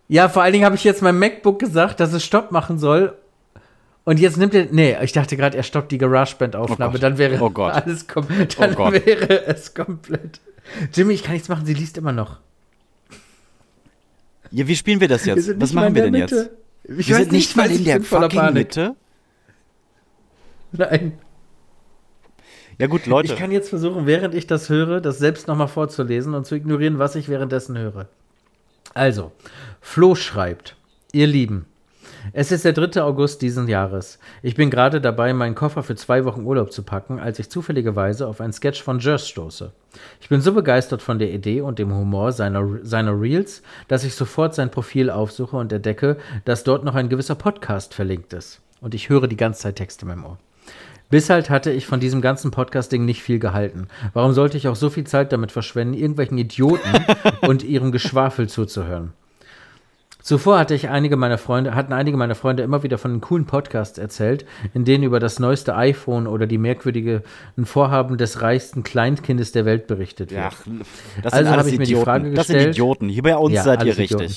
Ja, vor allen Dingen habe ich jetzt meinem MacBook gesagt, dass es Stopp machen soll. Und jetzt nimmt er. Nee, ich dachte gerade, er stoppt die GarageBand-Aufnahme. Oh dann wäre Oh alles kom dann Oh wäre es komplett. Jimmy, ich kann nichts machen, sie liest immer noch. Ja, wie spielen wir das jetzt? sind Was machen wir denn jetzt? Mitte. Ich wir weiß sind nicht mal in der fucking Panik. Mitte. Nein. Ja gut, Leute. Ich kann jetzt versuchen, während ich das höre, das selbst nochmal vorzulesen und zu ignorieren, was ich währenddessen höre. Also, Flo schreibt, ihr Lieben, es ist der 3. August diesen Jahres. Ich bin gerade dabei, meinen Koffer für zwei Wochen Urlaub zu packen, als ich zufälligerweise auf einen Sketch von Jers stoße. Ich bin so begeistert von der Idee und dem Humor seiner, seiner Reels, dass ich sofort sein Profil aufsuche und entdecke, dass dort noch ein gewisser Podcast verlinkt ist. Und ich höre die ganze Zeit Texte in meinem Ohr. Bis halt hatte ich von diesem ganzen Podcasting nicht viel gehalten. Warum sollte ich auch so viel Zeit damit verschwenden, irgendwelchen Idioten und ihrem Geschwafel zuzuhören? Zuvor hatte ich einige meiner Freunde, hatten einige meiner Freunde immer wieder von den coolen Podcasts erzählt, in denen über das neueste iPhone oder die merkwürdigen Vorhaben des reichsten Kleinkindes der Welt berichtet wird. Das Also habe ich mir die Idioten. Frage das sind gestellt- Idioten. Hier bei uns Ja, seid ihr richtig. Idioten.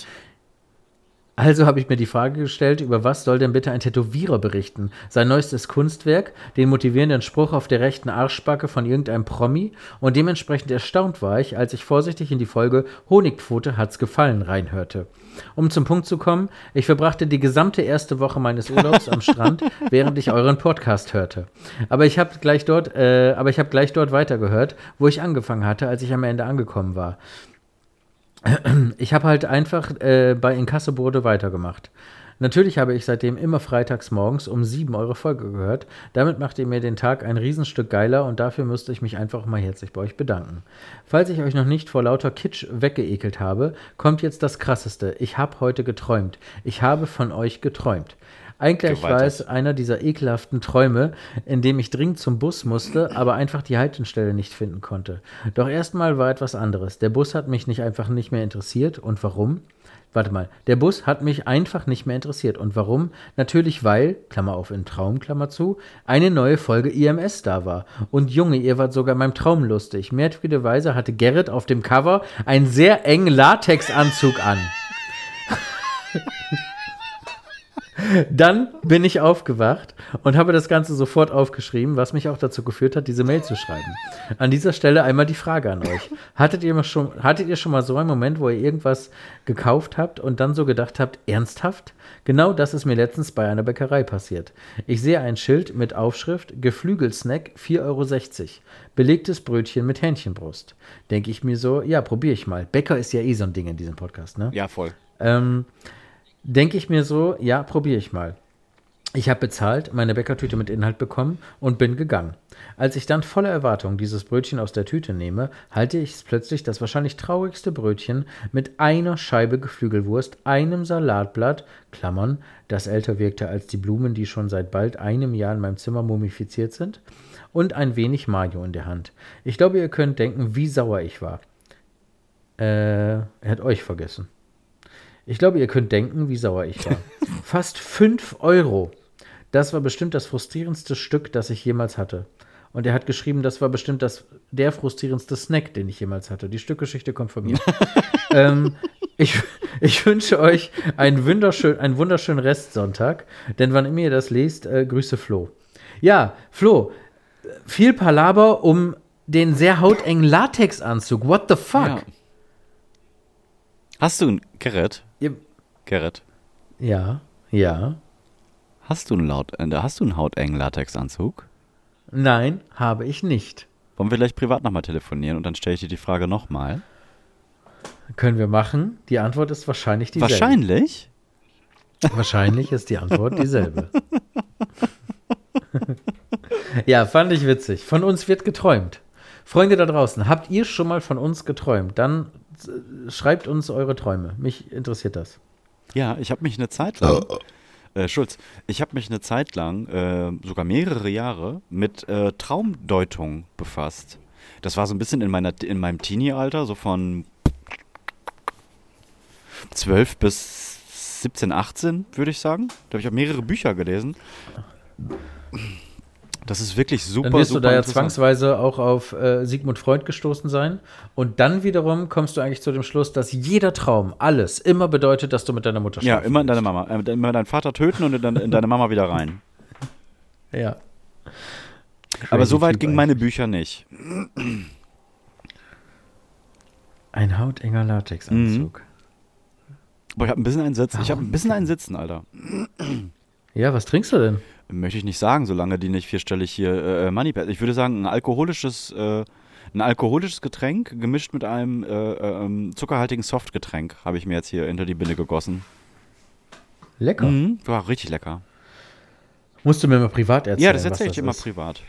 Also habe ich mir die Frage gestellt, über was soll denn bitte ein Tätowierer berichten? Sein neuestes Kunstwerk, den motivierenden Spruch auf der rechten Arschbacke von irgendeinem Promi und dementsprechend erstaunt war ich, als ich vorsichtig in die Folge Honigpfote hat's gefallen reinhörte. Um zum Punkt zu kommen, ich verbrachte die gesamte erste Woche meines Urlaubs am Strand, während ich euren Podcast hörte. Aber ich habe gleich dort, äh, aber ich habe gleich dort weitergehört, wo ich angefangen hatte, als ich am Ende angekommen war. Ich habe halt einfach äh, bei Inkassobode weitergemacht. Natürlich habe ich seitdem immer freitags morgens um 7 eure Folge gehört. Damit macht ihr mir den Tag ein Riesenstück geiler und dafür müsste ich mich einfach mal herzlich bei euch bedanken. Falls ich euch noch nicht vor lauter Kitsch weggeekelt habe, kommt jetzt das Krasseste. Ich habe heute geträumt. Ich habe von euch geträumt. Eigentlich war es einer dieser ekelhaften Träume, in dem ich dringend zum Bus musste, aber einfach die Haltestelle nicht finden konnte. Doch erstmal war etwas anderes. Der Bus hat mich nicht einfach nicht mehr interessiert. Und warum? Warte mal, der Bus hat mich einfach nicht mehr interessiert. Und warum? Natürlich, weil, Klammer auf in Traum, Klammer zu, eine neue Folge IMS da war. Und Junge, ihr wart sogar in meinem Traum lustig. Merkwürdigerweise hatte Gerrit auf dem Cover einen sehr engen Latexanzug an. Dann bin ich aufgewacht und habe das Ganze sofort aufgeschrieben, was mich auch dazu geführt hat, diese Mail zu schreiben. An dieser Stelle einmal die Frage an euch. Hattet ihr, mal schon, hattet ihr schon mal so einen Moment, wo ihr irgendwas gekauft habt und dann so gedacht habt, ernsthaft? Genau das ist mir letztens bei einer Bäckerei passiert. Ich sehe ein Schild mit Aufschrift Geflügelsnack 4,60 Euro. Belegtes Brötchen mit Hähnchenbrust. Denke ich mir so, ja, probiere ich mal. Bäcker ist ja eh so ein Ding in diesem Podcast, ne? Ja, voll. Ähm, denke ich mir so, ja, probiere ich mal. Ich habe bezahlt, meine Bäckertüte mit Inhalt bekommen und bin gegangen. Als ich dann voller Erwartung dieses Brötchen aus der Tüte nehme, halte ich plötzlich das wahrscheinlich traurigste Brötchen mit einer Scheibe Geflügelwurst, einem Salatblatt, Klammern, das älter wirkte als die Blumen, die schon seit bald einem Jahr in meinem Zimmer mumifiziert sind, und ein wenig Mayo in der Hand. Ich glaube, ihr könnt denken, wie sauer ich war. Äh, er hat euch vergessen. Ich glaube, ihr könnt denken, wie sauer ich war. Fast 5 Euro. Das war bestimmt das frustrierendste Stück, das ich jemals hatte. Und er hat geschrieben, das war bestimmt das, der frustrierendste Snack, den ich jemals hatte. Die Stückgeschichte kommt von mir. ähm, ich, ich wünsche euch einen wunderschönen, einen wunderschönen Restsonntag, denn wann immer ihr das lest, äh, Grüße Flo. Ja, Flo, viel Palaber um den sehr hautengen Latexanzug. What the fuck? Ja. Hast du ein Gerrit? Ja. Gerrit. Ja, ja. Hast du einen, laut, äh, hast du einen hautengen Latexanzug? Nein, habe ich nicht. Wollen wir gleich privat nochmal telefonieren und dann stelle ich dir die Frage nochmal? Können wir machen? Die Antwort ist wahrscheinlich dieselbe. Wahrscheinlich? Wahrscheinlich ist die Antwort dieselbe. ja, fand ich witzig. Von uns wird geträumt. Freunde da draußen, habt ihr schon mal von uns geträumt? Dann schreibt uns eure Träume. Mich interessiert das. Ja, ich habe mich eine Zeit lang, äh, Schulz, ich habe mich eine Zeit lang, äh, sogar mehrere Jahre, mit äh, Traumdeutung befasst. Das war so ein bisschen in, meiner, in meinem Teenie-Alter, so von 12 bis 17, 18, würde ich sagen. Da habe ich auch mehrere Bücher gelesen. Das ist wirklich super, Dann wirst super du da ja zwangsweise auch auf äh, Sigmund Freud gestoßen sein. Und dann wiederum kommst du eigentlich zu dem Schluss, dass jeder Traum, alles, immer bedeutet, dass du mit deiner Mutter Ja, schlafen immer in deine. Mama. Äh, immer deinen Vater töten und in deine, in deine Mama wieder rein. Ja. Aber Crazy so weit gingen meine. Bücher nicht. Ein hautenger Latexanzug. Aber ich habe ein bisschen einen Sitzen. Ich habe ein bisschen einen Sitzen, Alter. Ja, was trinkst du denn? Möchte ich nicht sagen, solange die nicht vierstellig hier äh, Moneypad. Ich würde sagen, ein alkoholisches, äh, ein alkoholisches Getränk gemischt mit einem äh, äh, ähm, zuckerhaltigen Softgetränk habe ich mir jetzt hier hinter die Binde gegossen. Lecker. Mhm. War richtig lecker. Musst du mir mal privat erzählen. ja, das erzähle ich dir immer ist. privat.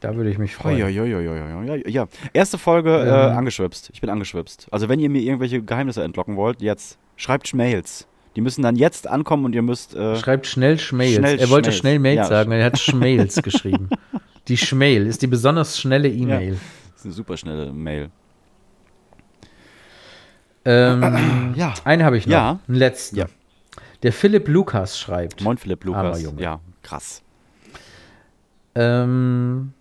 Da würde ich mich freuen. Ja, ja, ja, ja, ja, ja, ja. Erste Folge äh, Ähm. angeschwipst. Ich bin angeschwipst. Also wenn ihr mir irgendwelche Geheimnisse entlocken wollt, jetzt schreibt Mails. Die müssen dann jetzt ankommen und ihr müsst. Äh, Schreibt schnell Schmails. Schnell er wollte Schmails. schnell Mails Ja. sagen, er hat Schmails geschrieben. Die Schmail ist die besonders schnelle E-Mail. das ist eine super schnelle Mail. Ähm, Ja. einen habe ich noch. Ja. Einen letzten. Ja. Der Philipp Lukas schreibt. Moin Philipp Lukas. Ja, krass. Ähm,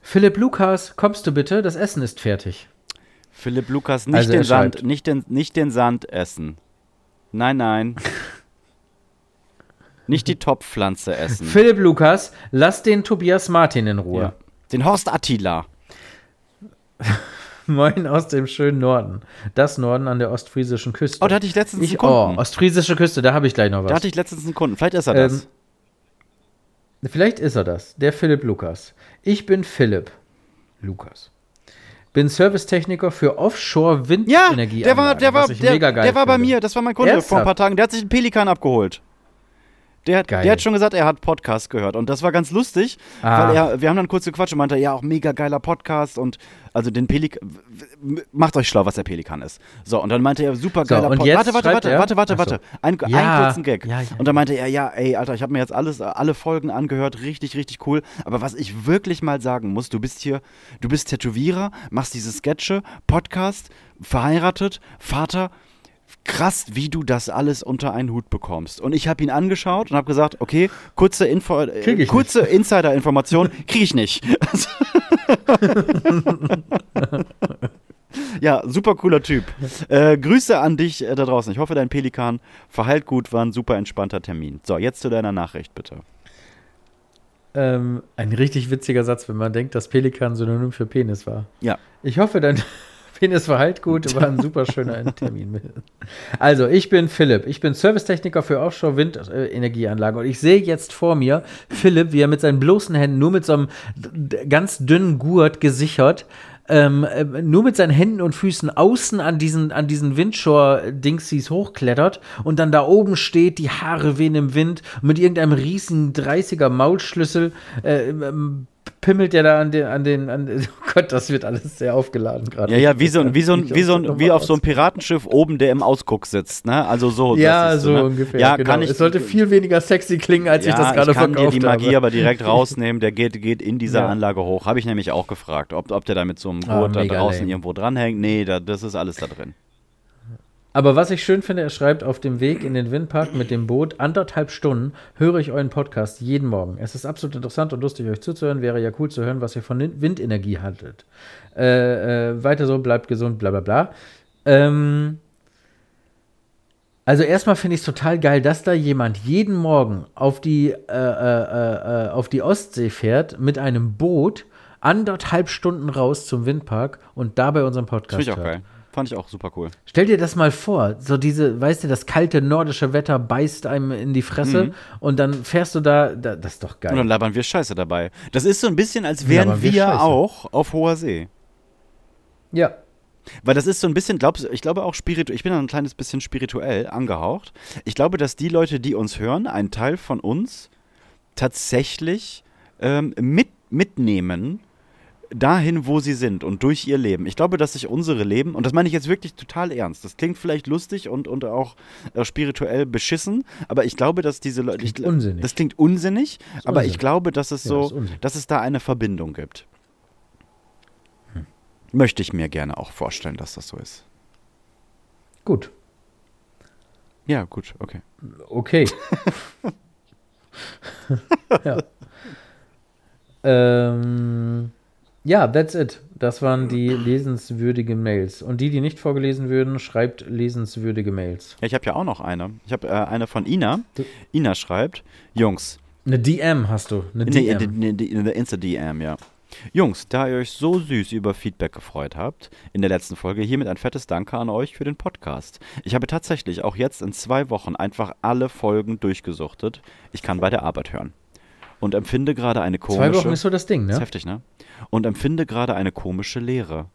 Philipp Lukas, kommst du bitte? Das Essen ist fertig. Philipp Lukas, nicht Also den Sand, nicht den, nicht den Sand essen. Nein, nein. nicht die Topfpflanze essen. Philipp Lukas, lass den Tobias Martin in Ruhe. ja. Den Horst Attila. Moin aus dem schönen Norden. Das Norden an der ostfriesischen Küste. Oh, da hatte ich letztens einen ich, oh, Kunden. ostfriesische Küste, da habe ich gleich noch was. da hatte ich letztens einen Kunden. Vielleicht ist er Ähm, das. Vielleicht ist er das, der Philipp Lukas. Ich bin Philipp Lukas. Bin Servicetechniker für Offshore Ja, Windenergie. der war, der war, der, der war bei mir. Das war mein Kunde vor ein Ernsthaft? paar Tagen. Der hat sich einen Pelikan abgeholt. Der, Geil. der hat schon gesagt, er hat Podcast gehört. Und das war ganz lustig, Ah. weil er, wir haben dann kurz gequatscht und meinte, ja, auch mega geiler Podcast. Und also den Pelikan, macht euch schlau, was der Pelikan ist. So, und dann meinte er, super So, geiler und Podcast. Warte, warte, warte, er- warte, warte, Ach so. warte. Ein, Ja, einen kurzen Gag. ja, ja. Und dann meinte er, ja, ey, Alter, ich habe mir jetzt alles, alle Folgen angehört, richtig, richtig cool. Aber was ich wirklich mal sagen muss, du bist hier, du bist Tätowierer, machst diese Sketche, Podcast, verheiratet, Vater. Krass, wie du das alles unter einen Hut bekommst. Und ich habe ihn angeschaut und habe gesagt, okay, kurze Info, äh, Krieg ich kurze Insider-Information kriege ich nicht. ja, super cooler Typ. Äh, Grüße an dich äh, da draußen. Ich hoffe, dein Pelikan verheilt gut, war ein super entspannter Termin. So, jetzt zu deiner Nachricht, bitte. Ähm, ein richtig witziger Satz, wenn man denkt, dass Pelikan synonym für Penis war. Ja. Ich hoffe, dein Penis war halt gut, war ein super schöner Termin. Also, ich bin Philipp. Ich bin Servicetechniker für Offshore-Windenergieanlagen. Und ich sehe jetzt vor mir Philipp, wie er mit seinen bloßen Händen, nur mit so einem ganz dünnen Gurt gesichert, ähm, äh, nur mit seinen Händen und Füßen außen an diesen, an diesen Windshore-Dingsies hochklettert und dann da oben steht, die Haare wehen im Wind mit irgendeinem riesen 30er Maulschlüssel äh, ähm, pimmelt der da an den, an den, an, oh Gott, das wird alles sehr aufgeladen gerade. Ja, ja, wie so ein, wie so ein, wie so ein, wie auf so einem Piratenschiff oben, der im Ausguck sitzt, ne? Also so. Ja, ist so ne? ungefähr. Ja, genau. kann ich. es sollte viel weniger sexy klingen, als ja, ich das gerade ich kann dir verkauft die Magie habe. aber direkt rausnehmen. Der geht, geht in dieser Ja. Anlage hoch. Habe ich nämlich auch gefragt, ob, ob der da mit so einem Ah, Gurt da mega draußen lame. irgendwo dranhängt. Nee, da, das ist alles da drin. Aber was ich schön finde, er schreibt auf dem Weg in den Windpark mit dem Boot anderthalb Stunden höre ich euren Podcast jeden Morgen. Es ist absolut interessant und lustig, euch zuzuhören. Wäre ja cool zu hören, was ihr von Win- Windenergie haltet. Äh, äh, weiter so, bleibt gesund, bla bla bla. Ähm, also erstmal finde ich es total geil, dass da jemand jeden Morgen auf die, äh, äh, äh, auf die Ostsee fährt mit einem Boot anderthalb Stunden raus zum Windpark und dabei unseren Podcast Finde ich auch hört. geil. Fand ich auch super cool. Stell dir das mal vor, so diese, weißt du, das kalte nordische Wetter beißt einem in die Fresse und dann fährst du da, da das ist doch Und dann geil. labern wir Scheiße dabei. Das ist so ein bisschen, als wären Labern wir wir, auch auf hoher See. Ja, Weil das ist so ein bisschen, glaubst, ich glaube auch spirituell, ich bin da ein kleines bisschen spirituell angehaucht. Ich glaube, dass die Leute, die uns hören, einen Teil von uns tatsächlich ähm, mit, mitnehmen dahin, wo sie sind und durch ihr Leben. Ich glaube, dass sich unsere Leben, und das meine ich jetzt wirklich total ernst, das klingt vielleicht lustig und, und auch äh, spirituell beschissen, aber ich glaube, dass diese Leute. klingt ich gl- unsinnig. Das klingt unsinnig, aber ich Unsinn. glaube, dass es Ja, so, das dass es da eine Verbindung gibt. Möchte ich mir gerne auch vorstellen, dass das so ist. gut. Ja, gut, okay. Okay. ja. Ähm, ja, that's it. Das waren die lesenswürdigen Mails. Und die, die nicht vorgelesen würden, schreibt lesenswürdige Mails. Ja, ich habe ja auch noch eine. Ich habe äh, eine von Ina. Ina schreibt, Jungs, Eine DM hast du. Eine DM. in, in, in der Insta-DM, ja. Jungs, da ihr euch so süß über Feedback gefreut habt in der letzten Folge, hiermit ein fettes Danke an euch für den Podcast. Ich habe tatsächlich auch jetzt in zwei Wochen einfach alle Folgen durchgesuchtet. Ich kann bei der Arbeit hören. Und empfinde gerade eine komische... Zwei Wochen ist so das Ding, Ist ne? heftig, ne? Und empfinde gerade eine komische Leere.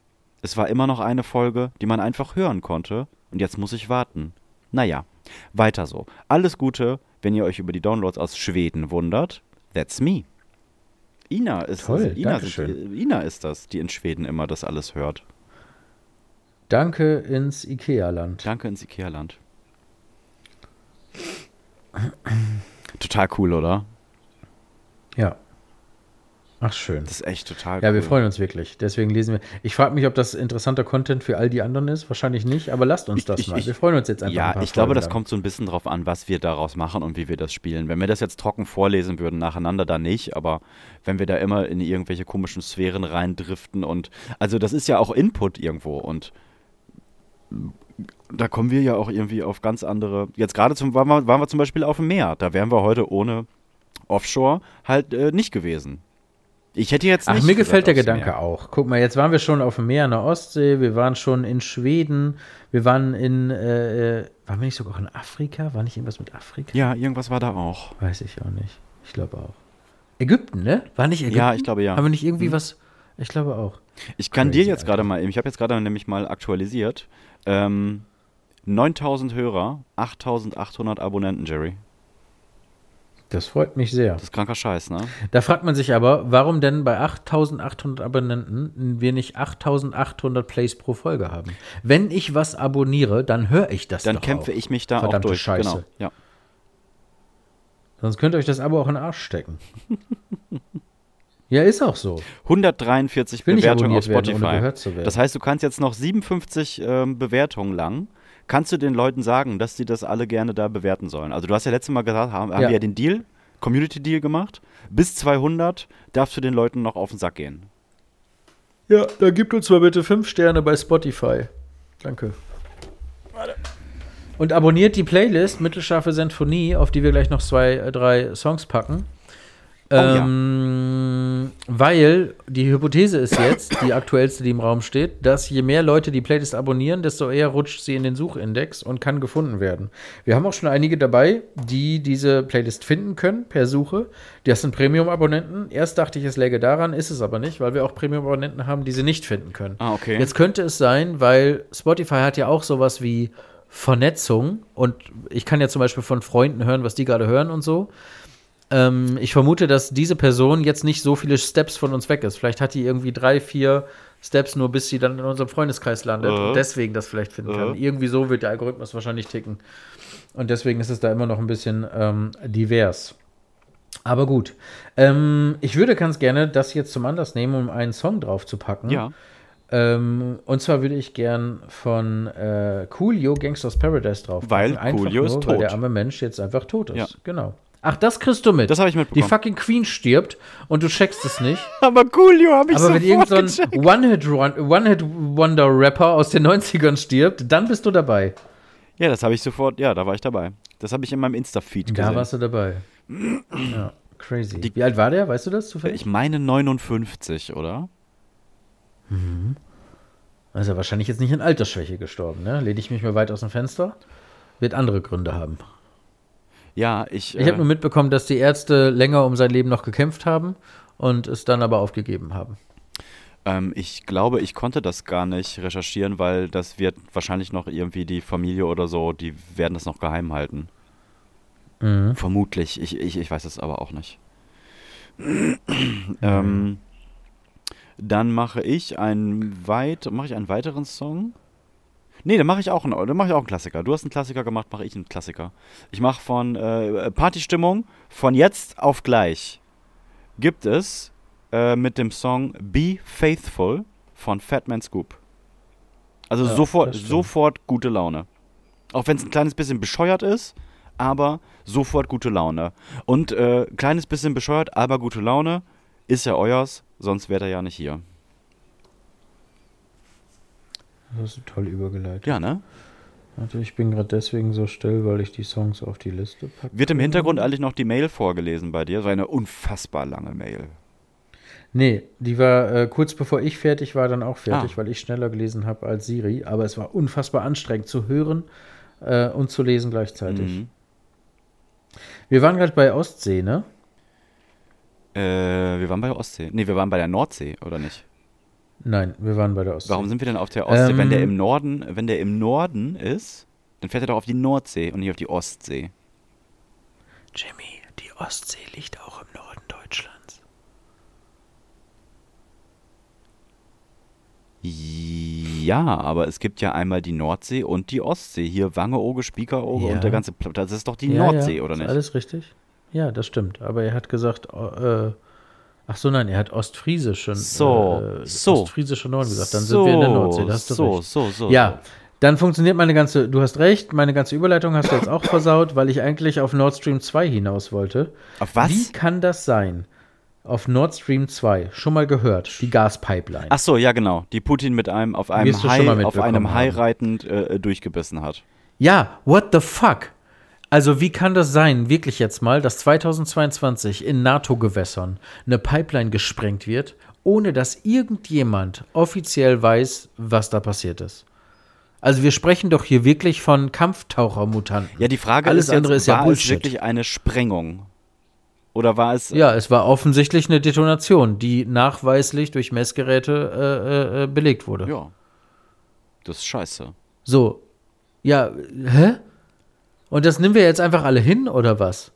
Es war immer noch eine Folge, die man einfach hören konnte, und jetzt muss ich warten. Naja, weiter so. Alles Gute, wenn ihr euch über die Downloads aus Schweden wundert. That's me. Ina ist Toll, das. Ina, Dankeschön. Ina ist das, die in Schweden immer das alles hört. Danke ins Ikea-Land. Danke ins Ikea-Land. Total cool, oder? Ja. Ach, schön. Das ist echt total Ja, cool. wir freuen uns wirklich. Deswegen lesen wir. Ich frage mich, ob das interessanter Content für all die anderen ist. Wahrscheinlich nicht, aber lasst uns das Ich- mal. ich- wir freuen uns jetzt einfach. ein Ja, paar ich glaube, Folgen das lang. kommt so ein bisschen drauf an, was wir daraus machen und wie wir das spielen. Wenn wir das jetzt trocken vorlesen würden, nacheinander, dann nicht. Aber wenn wir da immer in irgendwelche komischen Sphären reindriften und also das ist ja auch Input irgendwo und da kommen wir ja auch irgendwie auf ganz andere. Jetzt gerade zum waren wir, waren wir zum Beispiel auf dem Meer. Da wären wir heute ohne Offshore halt äh, nicht gewesen. Ich hätte jetzt Ach, nicht. mir gesagt gefällt der Gedanke Meer. auch. Guck mal, jetzt waren wir schon auf dem Meer an der Ostsee, wir waren schon in Schweden, wir waren in, äh, äh, waren wir nicht sogar auch in Afrika? War nicht irgendwas mit Afrika? Ja, irgendwas war da auch. Weiß ich auch nicht. Ich glaube auch. Ägypten, ne? War nicht Ägypten? Ja, ich glaube ja. Haben wir nicht irgendwie Mhm. was? Ich glaube auch. Ich kann Crazy, dir jetzt gerade mal, ich habe jetzt gerade nämlich mal aktualisiert. Ähm, 9000 Hörer, 8800 Abonnenten, Jerry. Das freut mich sehr. Das ist kranker Scheiß, ne? Da fragt man sich aber, warum denn bei 8800 Abonnenten wir nicht 8800 Plays pro Folge haben? Wenn ich was abonniere, dann höre ich das Dann doch kämpfe auch. ich mich da Verdammte auch durch. Scheiße. Genau. Ja. Sonst könnt ihr euch das Abo auch in den Arsch stecken. ja, ist auch so. 143 will nicht Bewertungen auf Spotify. ohne gehört zu werden. Das heißt, du kannst jetzt noch 57 ähm, Bewertungen lang, kannst du den Leuten sagen, dass sie das alle gerne da bewerten sollen. Also du hast ja letztes Mal gesagt, haben, haben Ja. wir ja den Deal, Community Deal gemacht. Bis 200 darfst du den Leuten noch auf den Sack gehen. Ja, da gibt uns mal bitte 5 Sterne bei Spotify. Danke. Und abonniert die Playlist Mittelscharfe Sinfonie, auf die wir gleich noch zwei, äh, drei Songs packen. Ja. ähm, Weil die Hypothese ist jetzt, die aktuellste, die im Raum steht, dass je mehr Leute die Playlist abonnieren, desto eher rutscht sie in den Suchindex und kann gefunden werden. Wir haben auch schon einige dabei, die diese Playlist finden können per Suche. Das sind Premium-Abonnenten. Erst dachte ich, es läge daran, ist es aber nicht, weil wir auch Premium-Abonnenten haben, die sie nicht finden können. Ah, okay. Jetzt könnte es sein, weil Spotify hat ja auch sowas wie Vernetzung und ich kann ja zum Beispiel von Freunden hören, was die gerade hören und so. Ähm, ich vermute, dass diese Person jetzt nicht so viele Steps von uns weg ist. Vielleicht hat die irgendwie drei, vier Steps nur, bis sie dann in unserem Freundeskreis landet Äh. und deswegen das vielleicht finden kann. Äh. Irgendwie so wird der Algorithmus wahrscheinlich ticken. Und deswegen ist es da immer noch ein bisschen ähm, divers. Aber gut. Ähm, ich würde ganz gerne das jetzt zum Anlass nehmen, um einen Song drauf zu packen. Ja. Ähm, und zwar würde ich gern von äh, Coolio Gangsters Paradise drauf. Weil Coolio ist Weil tot. der arme Mensch jetzt einfach tot ist. Ja. Genau. Ach, das kriegst du mit. Das habe ich mitbekommen. Die fucking Queen stirbt und du checkst es nicht. Aber Coolio habe ich Aber wenn irgend sofort so ein gecheckt. One-Hit-Wonder-Rapper aus den 90ern stirbt, dann bist du dabei. Ja, das habe ich sofort, ja, da war ich dabei. Das habe ich in meinem Insta-Feed Da gesehen. warst du dabei. Ja, crazy. Wie alt war der? Weißt du das zufällig? Ich meine 59, oder? Also wahrscheinlich jetzt nicht in Altersschwäche gestorben, ne? Lehne ich mich mal weit aus dem Fenster. Wird andere Gründe haben. Ja, ich. Ich habe nur mitbekommen, dass die Ärzte länger um sein Leben noch gekämpft haben und es dann aber aufgegeben haben. Ähm, ich glaube, ich konnte das gar nicht recherchieren, weil das wird wahrscheinlich noch irgendwie die Familie oder so, die werden das noch geheim halten. Mhm. Vermutlich. Ich, ich, ich weiß es aber auch nicht. ähm, dann mache ich einen weit, mache ich einen weiteren Song. Nee, dann mache ich auch einen, dann mache ich auch einen Klassiker. Du hast einen Klassiker gemacht, mache ich einen Klassiker. Ich mache von äh, Partystimmung von jetzt auf gleich gibt es äh, mit dem Song Be Faithful von Fatman Scoop. Also Ja, sofort, sofort gute Laune. Auch wenn es ein kleines bisschen bescheuert ist, aber sofort gute Laune. Und äh, kleines bisschen bescheuert, aber gute Laune ist ja euers, sonst wärt ihr ja nicht hier. Das hast du toll übergeleitet. Ja, ne? Warte, ich bin gerade deswegen so still, weil ich die Songs auf die Liste packe. Wird im Hintergrund eigentlich noch die Mail vorgelesen bei dir? Das war eine unfassbar lange Mail. Nee, die war äh, kurz bevor ich fertig war, dann auch fertig, Ah. weil ich schneller gelesen habe als Siri. Aber es war unfassbar anstrengend zu hören äh, und zu lesen gleichzeitig. Mhm. Wir waren gerade bei Ostsee, ne? Äh, wir waren bei der Ostsee. Nee, wir waren bei der Nordsee, oder nicht? Nein, wir waren bei der Ostsee. Warum sind wir denn auf der Ostsee? wenn der Ähm, im Norden, wenn der im Norden ist, dann fährt er doch auf die Nordsee und nicht auf die Ostsee. Jimmy, die Ostsee liegt auch im Norden Deutschlands. Ja, aber es gibt ja einmal die Nordsee und die Ostsee. Hier Wangeoge, Spiekeroge Ja. und der ganze Pl Das ist doch die Ja, Nordsee, ja, oder ist nicht? Alles richtig? Ja, das stimmt. Aber er hat gesagt, äh, ach so, nein, er hat Ostfriesischen. So, äh, so. Ostfriesischer Norden gesagt. Dann sind wir in der Nordsee. Da hast du so, recht. so, so. Ja, dann funktioniert meine ganze, du hast recht, meine ganze Überleitung hast du jetzt auch versaut, weil ich eigentlich auf Nord Stream 2 hinaus wollte. Auf was? Wie kann das sein? Auf Nord Stream 2, schon mal gehört, die Gaspipeline. Ach so, ja genau. Die Putin mit einem auf einem Hai, auf einem Hai reitend äh, durchgebissen hat. Ja, what the fuck? Also wie kann das sein, wirklich jetzt mal, dass 2022 in NATO-Gewässern eine Pipeline gesprengt wird, ohne dass irgendjemand offiziell weiß, was da passiert ist? Also wir sprechen doch hier wirklich von Kampftauchermutanten. Ja, die Frage Alles ist jetzt, andere ist ja war es Bullshit. wirklich eine Sprengung? Oder war es Ja, es war offensichtlich eine Detonation, die nachweislich durch Messgeräte äh, äh, belegt wurde. Ja. Das ist scheiße. So, ja, hä? Und das nehmen wir jetzt einfach alle hin oder was?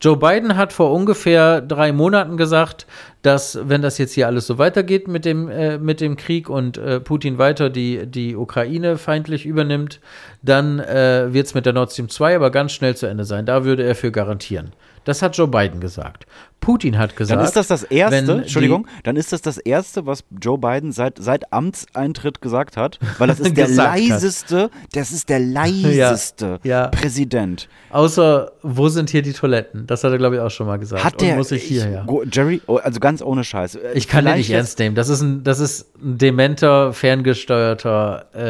Joe Biden hat vor ungefähr drei Monaten gesagt, dass wenn das jetzt hier alles so weitergeht mit dem, äh, mit dem Krieg und äh, Putin weiter die, die Ukraine feindlich übernimmt, dann äh, wird es mit der Nord Stream 2 aber ganz schnell zu Ende sein. Da würde er für garantieren. Das hat Joe Biden gesagt. Putin hat gesagt. Dann ist das das Erste, Entschuldigung, dann ist das das Erste, was Joe Biden seit, seit Amtseintritt gesagt hat, weil das ist der leiseste, das ist der leiseste ja. Präsident. Außer, wo sind hier die Toiletten? Das hat er, glaube ich, auch schon mal gesagt. Hat der, Und muss ich hierher? go- Jerry, oh, also ganz ohne Scheiß. Äh, Ich kann den nicht ernst nehmen. Das ist ein, das ist ein dementer, ferngesteuerter äh,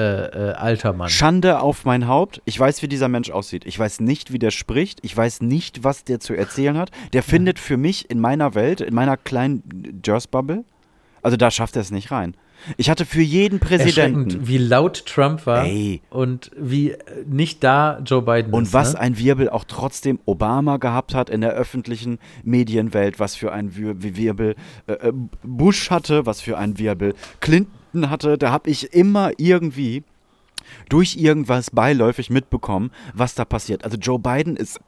äh, alter Mann. Schande auf mein Haupt. Ich weiß, wie dieser Mensch aussieht. Ich weiß nicht, wie der spricht. Ich weiß nicht, was der zu erzählen hat. Der findet für mich in meiner Welt, in meiner kleinen Jers-Bubble, also da schafft er es nicht rein. Ich hatte für jeden Präsidenten. Wie laut Trump war Ey. und wie äh, nicht da Joe Biden Und ist. was ne? ein Wirbel auch trotzdem Obama gehabt hat in der öffentlichen Medienwelt, was für ein Wir- Wirbel äh, äh, Bush hatte, was für ein Wirbel Clinton hatte, da habe ich immer irgendwie durch irgendwas beiläufig mitbekommen, was da passiert. Also Joe Biden ist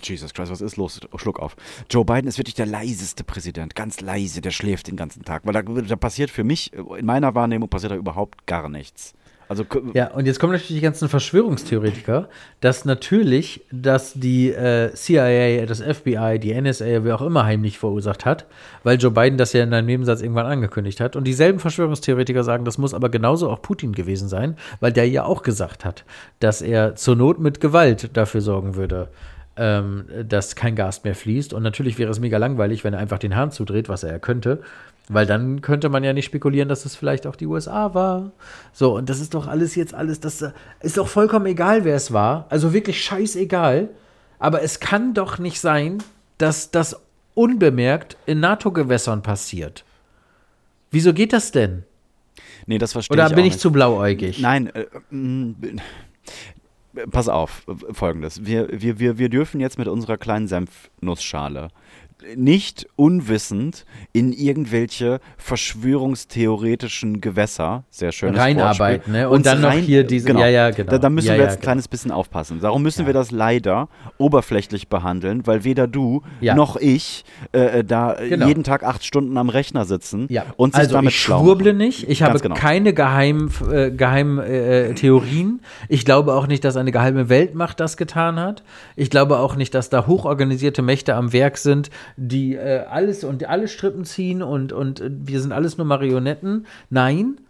Jesus Christ, was ist los? Schluck auf. Joe Biden ist wirklich der leiseste Präsident, ganz leise, der schläft den ganzen Tag, weil da, da passiert für mich, in meiner Wahrnehmung passiert da überhaupt gar nichts. Also Ja, und jetzt kommen natürlich die ganzen Verschwörungstheoretiker, dass natürlich, dass die äh, CIA, das FBI, die NSA, wer auch immer heimlich verursacht hat, weil Joe Biden das ja in einem Nebensatz irgendwann angekündigt hat. Und dieselben Verschwörungstheoretiker sagen, das muss aber genauso auch Putin gewesen sein, weil der ja auch gesagt hat, dass er zur Not mit Gewalt dafür sorgen würde, ähm, dass kein Gas mehr fließt. Und natürlich wäre es mega langweilig, wenn er einfach den Hahn zudreht, was er ja könnte. Weil dann könnte man ja nicht spekulieren, dass es vielleicht auch die USA war. So, und das ist doch alles jetzt alles, das äh, ist doch vollkommen egal, wer es war. Also wirklich scheißegal. Aber es kann doch nicht sein, dass das unbemerkt in NATO-Gewässern passiert. Wieso geht das denn? nee, das verstehe Oder ich bin auch ich nicht. zu blauäugig? Nein, äh, mm, pass auf, äh, folgendes. Wir, wir, wir, wir dürfen jetzt mit unserer kleinen Senfnussschale nicht unwissend in irgendwelche verschwörungstheoretischen Gewässer, sehr schön, Reinarbeiten, ne? Und dann noch hier diese- genau. ja, ja, genau. Da, da müssen Ja, wir ja, jetzt ein genau. kleines bisschen aufpassen. Darum müssen wir das leider oberflächlich behandeln, weil weder du Ja. noch ich äh, da äh, Genau. jeden Tag acht Stunden am Rechner sitzen Ja, und sich also damit ich schwurble nicht. Ich habe genau. keine geheimen äh, geheim, äh, Theorien. Ich glaube auch nicht, dass eine geheime Weltmacht das getan hat. Ich glaube auch nicht, dass da hochorganisierte Mächte am Werk sind, die äh, alles und alle Strippen ziehen und, und äh, wir sind alles nur Marionetten. Nein,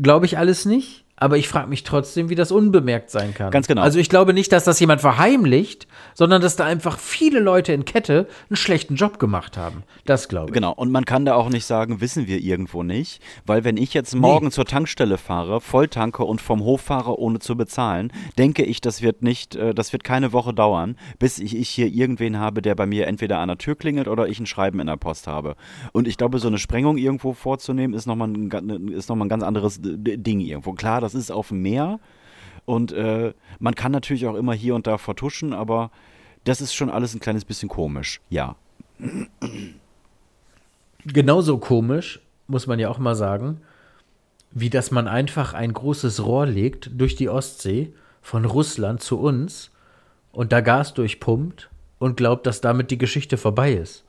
glaube ich alles nicht. Aber ich frage mich trotzdem, wie das unbemerkt sein kann. Ganz genau. Also ich glaube nicht, dass das jemand verheimlicht, sondern dass da einfach viele Leute in Kette einen schlechten Job gemacht haben. Das glaube ich. Genau, und man kann da auch nicht sagen, wissen wir irgendwo nicht, weil wenn ich jetzt morgen zur Tankstelle fahre, volltanke und vom Hof fahre, ohne zu bezahlen, denke ich, das wird nicht, äh, das wird keine Woche dauern, bis ich, ich hier irgendwen habe, der bei mir entweder an der Tür klingelt oder ich ein Schreiben in der Post habe. Und ich glaube, so eine Sprengung irgendwo vorzunehmen, ist nochmal ein, ist noch mal ein ganz anderes D- Ding irgendwo. Klar, das ist auf dem Meer und äh, man kann natürlich auch immer hier und da vertuschen, aber das ist schon alles ein kleines bisschen komisch, ja. genauso komisch, muss man ja auch mal sagen, wie dass man einfach ein großes Rohr legt durch die Ostsee von Russland zu uns und da Gas durchpumpt und glaubt, dass damit die Geschichte vorbei ist.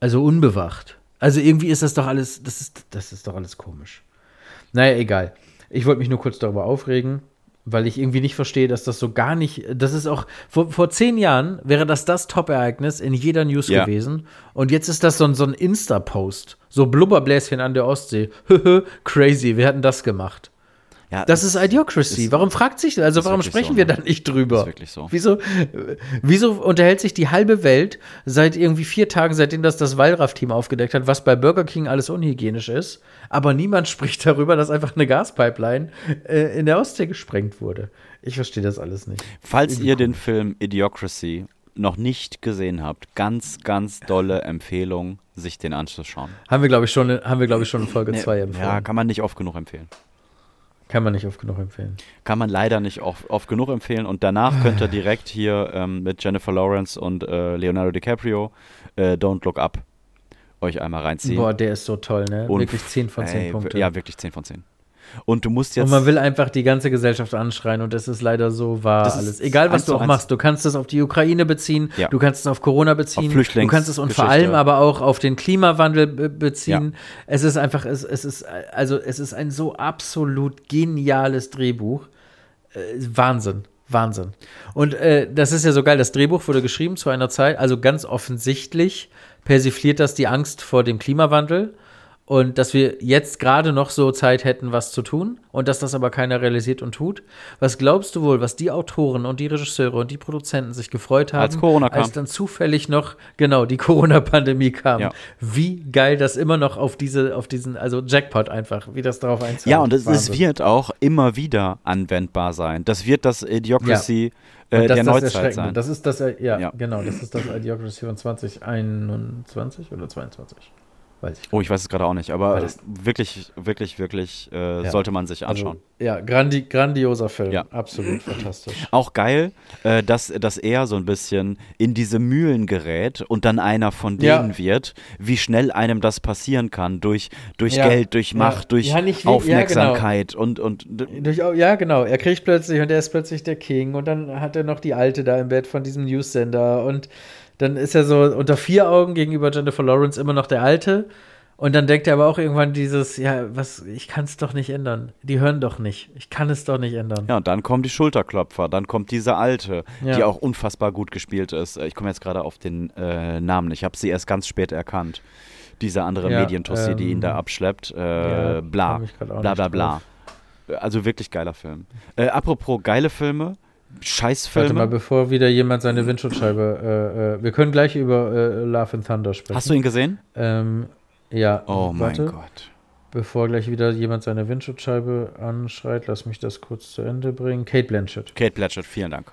Also unbewacht. Also irgendwie ist das doch alles, das ist, das ist doch alles komisch. Naja, egal. Ich wollte mich nur kurz darüber aufregen, weil ich irgendwie nicht verstehe, dass das so gar nicht, das ist auch, vor, vor zehn Jahren wäre das das Top-Ereignis in jeder News Ja. gewesen und jetzt ist das so ein, so ein Insta-Post, so Blubberbläschen an der Ostsee. Crazy, wir hätten das gemacht. Ja Das ist Idiocracy. ist- warum fragt sich, also warum sprechen so, wir ne? da nicht drüber? Ist wirklich so. Wieso, wieso unterhält sich die halbe Welt seit irgendwie vier Tagen, seitdem das das Wallraff-Team aufgedeckt hat, was bei Burger King alles unhygienisch ist, aber niemand spricht darüber, dass einfach eine Gaspipeline äh, in der Ostsee gesprengt wurde. Ich verstehe das alles nicht. Falls ihr den Film Idiocracy noch nicht gesehen habt, ganz, ganz dolle Empfehlung, sich den anzuschauen. Haben wir, glaube ich, schon, haben wir, glaube ich, schon in Folge 2 empfohlen. Ja, kann man nicht oft genug empfehlen. Kann man nicht oft genug empfehlen. Kann man leider nicht oft, oft genug empfehlen. Und danach könnt ihr direkt hier ähm, mit Jennifer Lawrence und äh, Leonardo DiCaprio äh, Don't Look Up euch einmal reinziehen. Boah, der ist so toll, ne? Und- Wirklich 10 von 10 ey, Punkte. Ja, wirklich 10 von 10. Und du musst jetzt. Und man will einfach die ganze Gesellschaft anschreien und das ist leider so wahr Das alles. Egal, was du auch machst, du kannst es auf die Ukraine beziehen, Ja. du kannst es auf Corona beziehen, Auf du kannst es und vor allem aber auch auf den Klimawandel be beziehen. Es ist einfach, es, es ist, also es ist ein so absolut geniales Drehbuch. Äh, Wahnsinn. Wahnsinn. Und äh, das ist ja so geil, das Drehbuch wurde geschrieben zu einer Zeit, also ganz offensichtlich persifliert das die Angst vor dem Klimawandel und dass wir jetzt gerade noch so Zeit hätten, was zu tun und dass das aber keiner realisiert und tut. Was glaubst du wohl, was die Autoren und die Regisseure und die Produzenten sich gefreut haben, Als Corona kam. als dann zufällig noch genau die Corona-Pandemie kam? Ja. Wie geil das immer noch auf diese, auf diesen, also Jackpot einfach, wie das darauf einzahlt. ja, und es, es wird auch immer wieder anwendbar sein. Das wird das Idiocracy Und äh, das der das Neuzeit sein. Das ist das, äh, ja, Ja. genau, das ist das Idiocracy von 2021 oder 22. Weiß ich. Oh, ich weiß es gerade auch nicht, aber wirklich, wirklich, wirklich äh, Ja. sollte man sich anschauen. Also, ja, grandi grandioser Film. Ja. Absolut fantastisch. Auch geil, äh, dass, dass er so ein bisschen in diese Mühlen gerät und dann einer von denen Ja. wird, wie schnell einem das passieren kann, durch, durch. Geld, durch. Macht, durch wie- ja, Aufmerksamkeit und, und d- Durch, ja, genau. Er kriegt plötzlich und er ist plötzlich der King und dann hat er noch die Alte da im Bett von diesem News-Sender und dann ist er so unter vier Augen gegenüber Jennifer Lawrence immer noch der Alte Und dann denkt er aber auch irgendwann dieses, ja, was, ich kann es doch nicht ändern. Die hören doch nicht. Ich kann es doch nicht ändern. Ja, und dann kommen die Schulterklopfer, dann kommt diese alte, Ja. die auch unfassbar gut gespielt ist. Ich komme jetzt gerade auf den äh, Namen. Ich habe sie erst ganz spät erkannt. Diese andere Ja, Medientussi, die ihn da ähm, abschleppt. Äh, ja, bla. Bla bla bla. Also wirklich geiler Film. Äh, apropos geile Filme, Warte mal, Scheißfilme. bevor wieder jemand seine Windschutzscheibe, äh, äh, wir können gleich über äh, Love and Thunder sprechen. Hast du ihn gesehen? Ähm, ja. Oh mein warte, Gott. Bevor gleich wieder jemand seine Windschutzscheibe anschreit, lass mich das kurz zu Ende bringen. Kate Blanchett. Kate Blanchett, vielen Dank.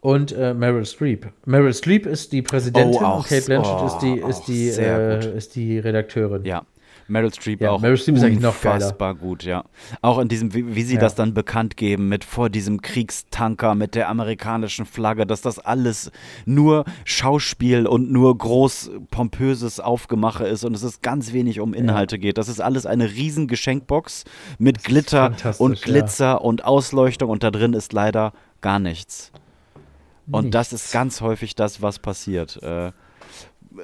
Und äh, Meryl Streep. Meryl Streep ist die Präsidentin Oh, auch und Kate Blanchett so- ist die, ist die, sehr gut. äh, ist die Redakteurin. Ja. Meryl Streep Ja, auch Meryl Streep ist eigentlich noch unfassbar gut, ja. Auch in diesem, wie, wie sie Ja. das dann bekannt geben, mit vor diesem Kriegstanker, mit der amerikanischen Flagge, dass das alles nur Schauspiel und nur groß pompöses Aufgemache ist und es ist ganz wenig um Inhalte geht. Das ist alles eine riesen Geschenkbox mit Glitter fantastisch, und ja. Glitzer und Ausleuchtung und da drin ist leider gar nichts. Und das ist ganz häufig das, was passiert. Äh,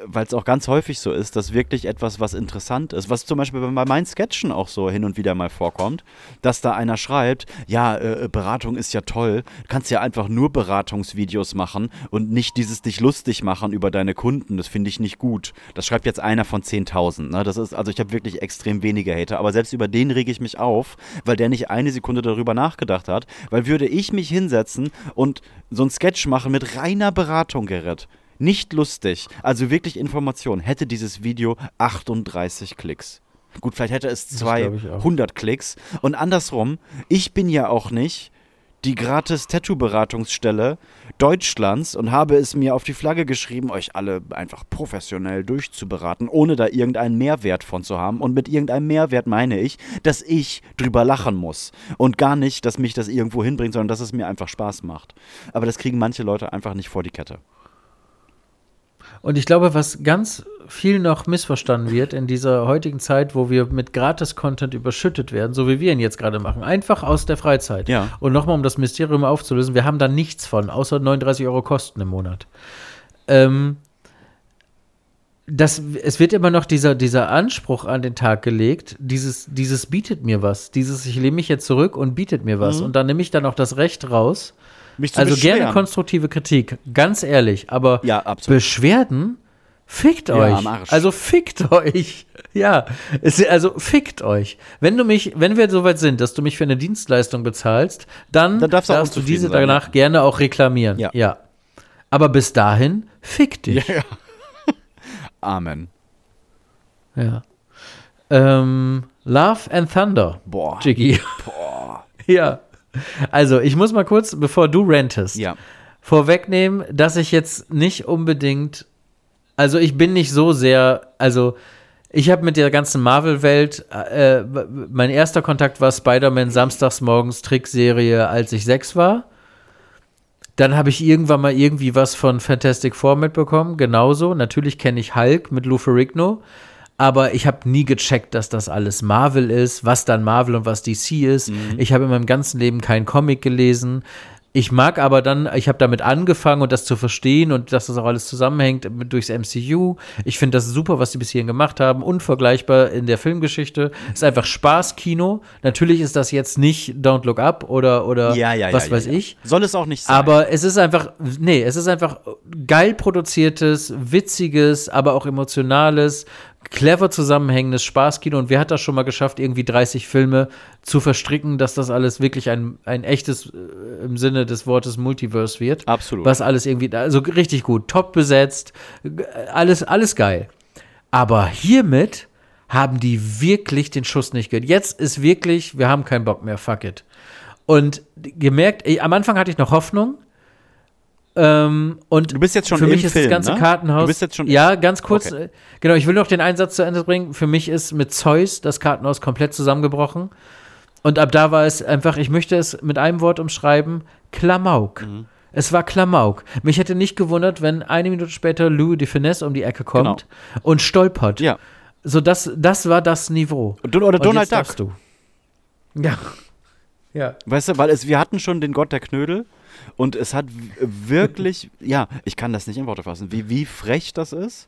weil es auch ganz häufig so ist, dass wirklich etwas, was interessant ist, was zum Beispiel bei meinen Sketchen auch so hin und wieder mal vorkommt, dass da einer schreibt, ja, äh, Beratung ist ja toll, kannst ja einfach nur Beratungsvideos machen und nicht dieses dich lustig machen über deine Kunden, das finde ich nicht gut. Das schreibt jetzt einer von 10.000, ne? das ist, also ich habe wirklich extrem wenige Hater, aber selbst über den rege ich mich auf, weil der nicht eine Sekunde darüber nachgedacht hat, weil würde ich mich hinsetzen und so ein Sketch machen mit reiner Beratung, Gerrit, nicht lustig, also wirklich Information, hätte dieses Video 38 Klicks. Gut, vielleicht hätte es glaub ich auch. 200 Klicks. Und andersrum, ich bin ja auch nicht die gratis Tattoo-Beratungsstelle Deutschlands und habe es mir auf die Flagge geschrieben, euch alle einfach professionell durchzuberaten, ohne da irgendeinen Mehrwert von zu haben. Und mit irgendeinem Mehrwert meine ich, dass ich drüber lachen muss. Und gar nicht, dass mich das irgendwo hinbringt, sondern dass es mir einfach Spaß macht. Aber das kriegen manche Leute einfach nicht vor die Kette. Und ich glaube, was ganz viel noch missverstanden wird in dieser heutigen Zeit, wo wir mit Gratis-Content überschüttet werden, so wie wir ihn jetzt gerade machen, einfach aus der Freizeit. Ja. Und nochmal, um das Mysterium aufzulösen, wir haben da nichts von, außer 39 Euro Kosten im Monat. Ähm, das, es wird immer noch dieser, dieser Anspruch an den Tag gelegt, dieses, dieses bietet mir was, dieses ich lehne mich jetzt zurück und bietet mir was. Und dann nehme ich dann auch das Recht raus, Mich zu also gerne konstruktive Kritik, ganz ehrlich, aber Ja. Beschwerden, fickt Ja, euch. Also fickt euch. Ja, es, also fickt euch. Wenn du mich, wenn wir soweit sind, dass du mich für eine Dienstleistung bezahlst, dann, Dann darfst du auch du diese sein, danach gerne auch reklamieren. Ja. ja. Aber bis dahin, fick dich. Ja, ja. Amen. Ja. Ähm, Love and Thunder. Boah. Jiggy. Boah. ja. Also, ich muss mal kurz, bevor du rentest, Ja. vorwegnehmen, dass ich jetzt nicht unbedingt, also ich bin nicht so sehr, also ich habe mit der ganzen Marvel-Welt, äh, mein erster Kontakt war Spider-Man samstags morgens Trickserie, als ich sechs war. Dann habe ich irgendwann mal irgendwie was von Fantastic Four mitbekommen, genauso. Natürlich kenne ich Hulk mit Lou Ferrigno, aber ich habe nie gecheckt, dass das alles Marvel ist, was dann Marvel und was DC ist. Ich habe in meinem ganzen Leben keinen Comic gelesen. Ich mag aber dann, ich habe damit angefangen und das zu verstehen und dass das auch alles zusammenhängt durchs MCU. Ich finde das super, was die bis hierhin gemacht haben. Unvergleichbar in der Filmgeschichte. Ist einfach Spaßkino. Natürlich ist das jetzt nicht Don't Look Up oder, oder Ja, ja, was ja, weiß ich. Soll es auch nicht sein. Aber es ist einfach, nee, es ist einfach geil produziertes, witziges, aber auch emotionales, clever zusammenhängendes Spaßkino. Und wer hat das schon mal geschafft, irgendwie 30 Filme zu verstricken, dass das alles wirklich ein, ein echtes, äh, im Sinne des Wortes Multiverse wird? Absolut. Was alles irgendwie, also richtig gut, top besetzt, alles, alles geil. Aber hiermit haben die wirklich den Schuss nicht gehört. Jetzt ist wirklich, wir haben keinen Bock mehr, fuck it. Und gemerkt, ey, am Anfang hatte ich noch Hoffnung. Ähm, und Du bist jetzt schon für mich ist Film, das ganze ne? Kartenhaus. Du bist jetzt schon- ja, ganz kurz. Okay. äh, Genau, ich will noch den Einsatz zu Ende bringen. Für mich ist mit Zeus das Kartenhaus komplett zusammengebrochen. Und ab da war es einfach, ich möchte es mit einem Wort umschreiben: Klamauk. Mhm. Es war Klamauk. Mich hätte nicht gewundert, wenn eine Minute später Louis de Finesse um die Ecke kommt und stolpert. Genau. Ja. So, das, das war das Niveau. Und- oder Und Donald Duck. du. Ja. Ja. Weißt du, weil es, wir hatten schon den Gott der Knödel und es hat wirklich, ja, ich kann das nicht in Worte fassen, wie, wie frech das ist.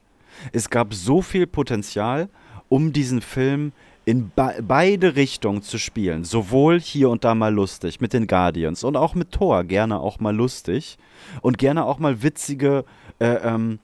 Es gab so viel Potenzial um diesen Film in be beide Richtungen zu spielen. Sowohl hier und da mal lustig mit den Guardians und auch mit Thor gerne auch mal lustig und gerne auch mal witzige äh, ähm,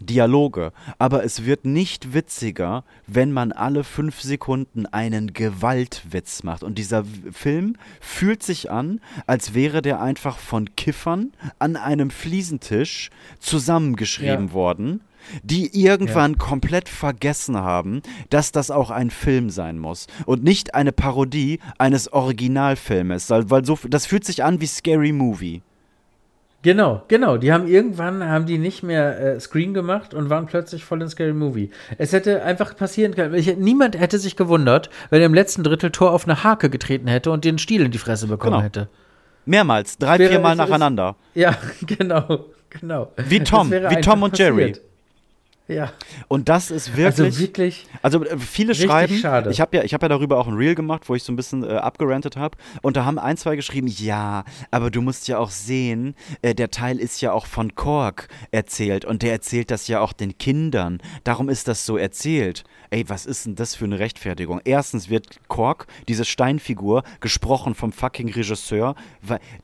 Dialoge. Aber es wird nicht witziger, wenn man alle fünf Sekunden einen Gewaltwitz macht. Und dieser Film fühlt sich an, als wäre der einfach von Kiffern an einem Fliesentisch zusammengeschrieben Ja. worden die irgendwann komplett vergessen haben, dass das auch ein Film sein muss und nicht eine Parodie eines Originalfilmes, weil so das fühlt sich an wie Scary Movie. Genau, genau. Die haben irgendwann haben die nicht mehr äh, Screen gemacht und waren plötzlich voll in Scary Movie. Es hätte einfach passieren können. Ich, niemand hätte sich gewundert, wenn er im letzten Drittel Tor auf eine Hake getreten hätte und den Stiel in die Fresse bekommen Genau. hätte. Mehrmals, drei, Wäre- vier Mal es ist- nacheinander. Ja, genau, genau. Wie Tom, wie Tom und Jerry. Ja, Und das ist wirklich. also wirklich. Also äh, viele Richtig schreiben, schade. ich habe ja, ich hab ja darüber auch ein Reel gemacht, wo ich so ein bisschen äh, abgerantet habe. Und da haben ein, zwei geschrieben, ja, aber du musst ja auch sehen, äh, der Teil ist ja auch von Kork erzählt und der erzählt das ja auch den Kindern. Darum ist das so erzählt. Ey, was ist denn das für eine Rechtfertigung? Erstens wird Kork, diese Steinfigur, gesprochen vom fucking Regisseur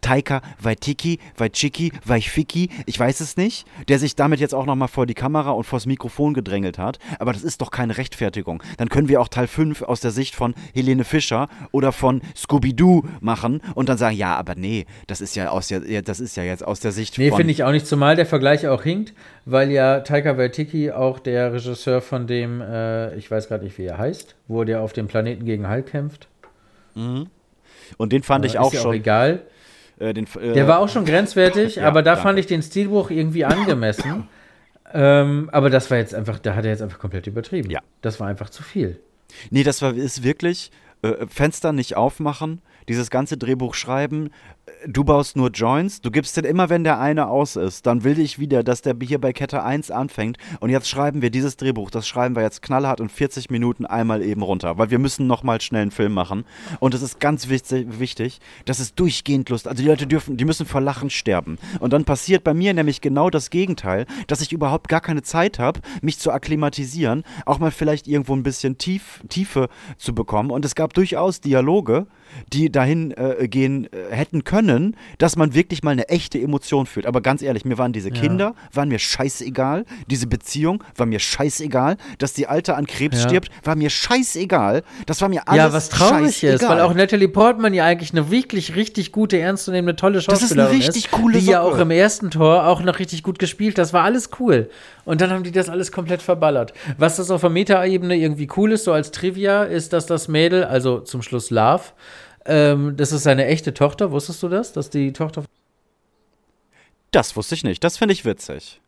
Taika Waitiki, Waitchiki, Waifiki, ich weiß es nicht, der sich damit jetzt auch nochmal vor die Kamera und vors Mikrofon gedrängelt hat. Aber das ist doch keine Rechtfertigung. Dann können wir auch Teil 5 aus der Sicht von Helene Fischer oder von Scooby-Doo machen und dann sagen, ja, aber nee, das ist ja aus der, das ist ja jetzt aus der Sicht Nee, von. finde ich auch nicht, zumal der Vergleich auch hinkt, weil ja Taika Waititi auch der Regisseur von dem, äh, ich weiß gerade nicht, wie er heißt, wo der auf dem Planeten gegen Hulk kämpft. und den fand Äh, ich auch ist ja schon. egal. Äh, den, äh, Der war auch schon grenzwertig, Ja, aber da danke. fand ich den Stilbruch irgendwie angemessen. ähm, aber das war jetzt einfach, da hat er jetzt einfach komplett übertrieben. Ja. Das war einfach zu viel. Nee, das war, ist wirklich äh, Fenster nicht aufmachen, dieses ganze Drehbuch schreiben. Du baust nur Joints, du gibst den immer, wenn der eine aus ist. Dann will ich wieder, dass der hier bei Kette 1 anfängt. Und jetzt schreiben wir dieses Drehbuch, das schreiben wir jetzt knallhart in 40 Minuten einmal eben runter, weil wir müssen nochmal schnell einen Film machen. Und es ist ganz wichtig, wichtig, dass es durchgehend Lust, also die Leute dürfen, die müssen vor Lachen sterben. Und dann passiert bei mir nämlich genau das Gegenteil, dass ich überhaupt gar keine Zeit habe, mich zu akklimatisieren, auch mal vielleicht irgendwo ein bisschen tief, Tiefe zu bekommen. Und es gab durchaus Dialoge, die dahin äh, gehen äh, hätten können, dass man wirklich mal eine echte Emotion fühlt. Aber ganz ehrlich, mir waren diese Kinder, waren mir scheißegal. Diese Beziehung war mir scheißegal. Dass die Alte an Krebs Ja. stirbt, war mir scheißegal. Das war mir alles ja, was traurig ist, scheißegal. weil auch Natalie Portman ja eigentlich eine wirklich richtig gute, ernstzunehmende, tolle ist eine Schauspielerin ist. richtig coole Die ja Socke. auch im ersten Tor auch noch richtig gut gespielt. Das war alles cool. Und dann haben die das alles komplett verballert. Was das auf der Meta-Ebene irgendwie cool ist, so als Trivia, ist, dass das Mädel, also zum Schluss Love, ähm, das ist seine echte Tochter. Wusstest du das? Dass die Tochter Das wusste ich nicht. Das finde ich witzig.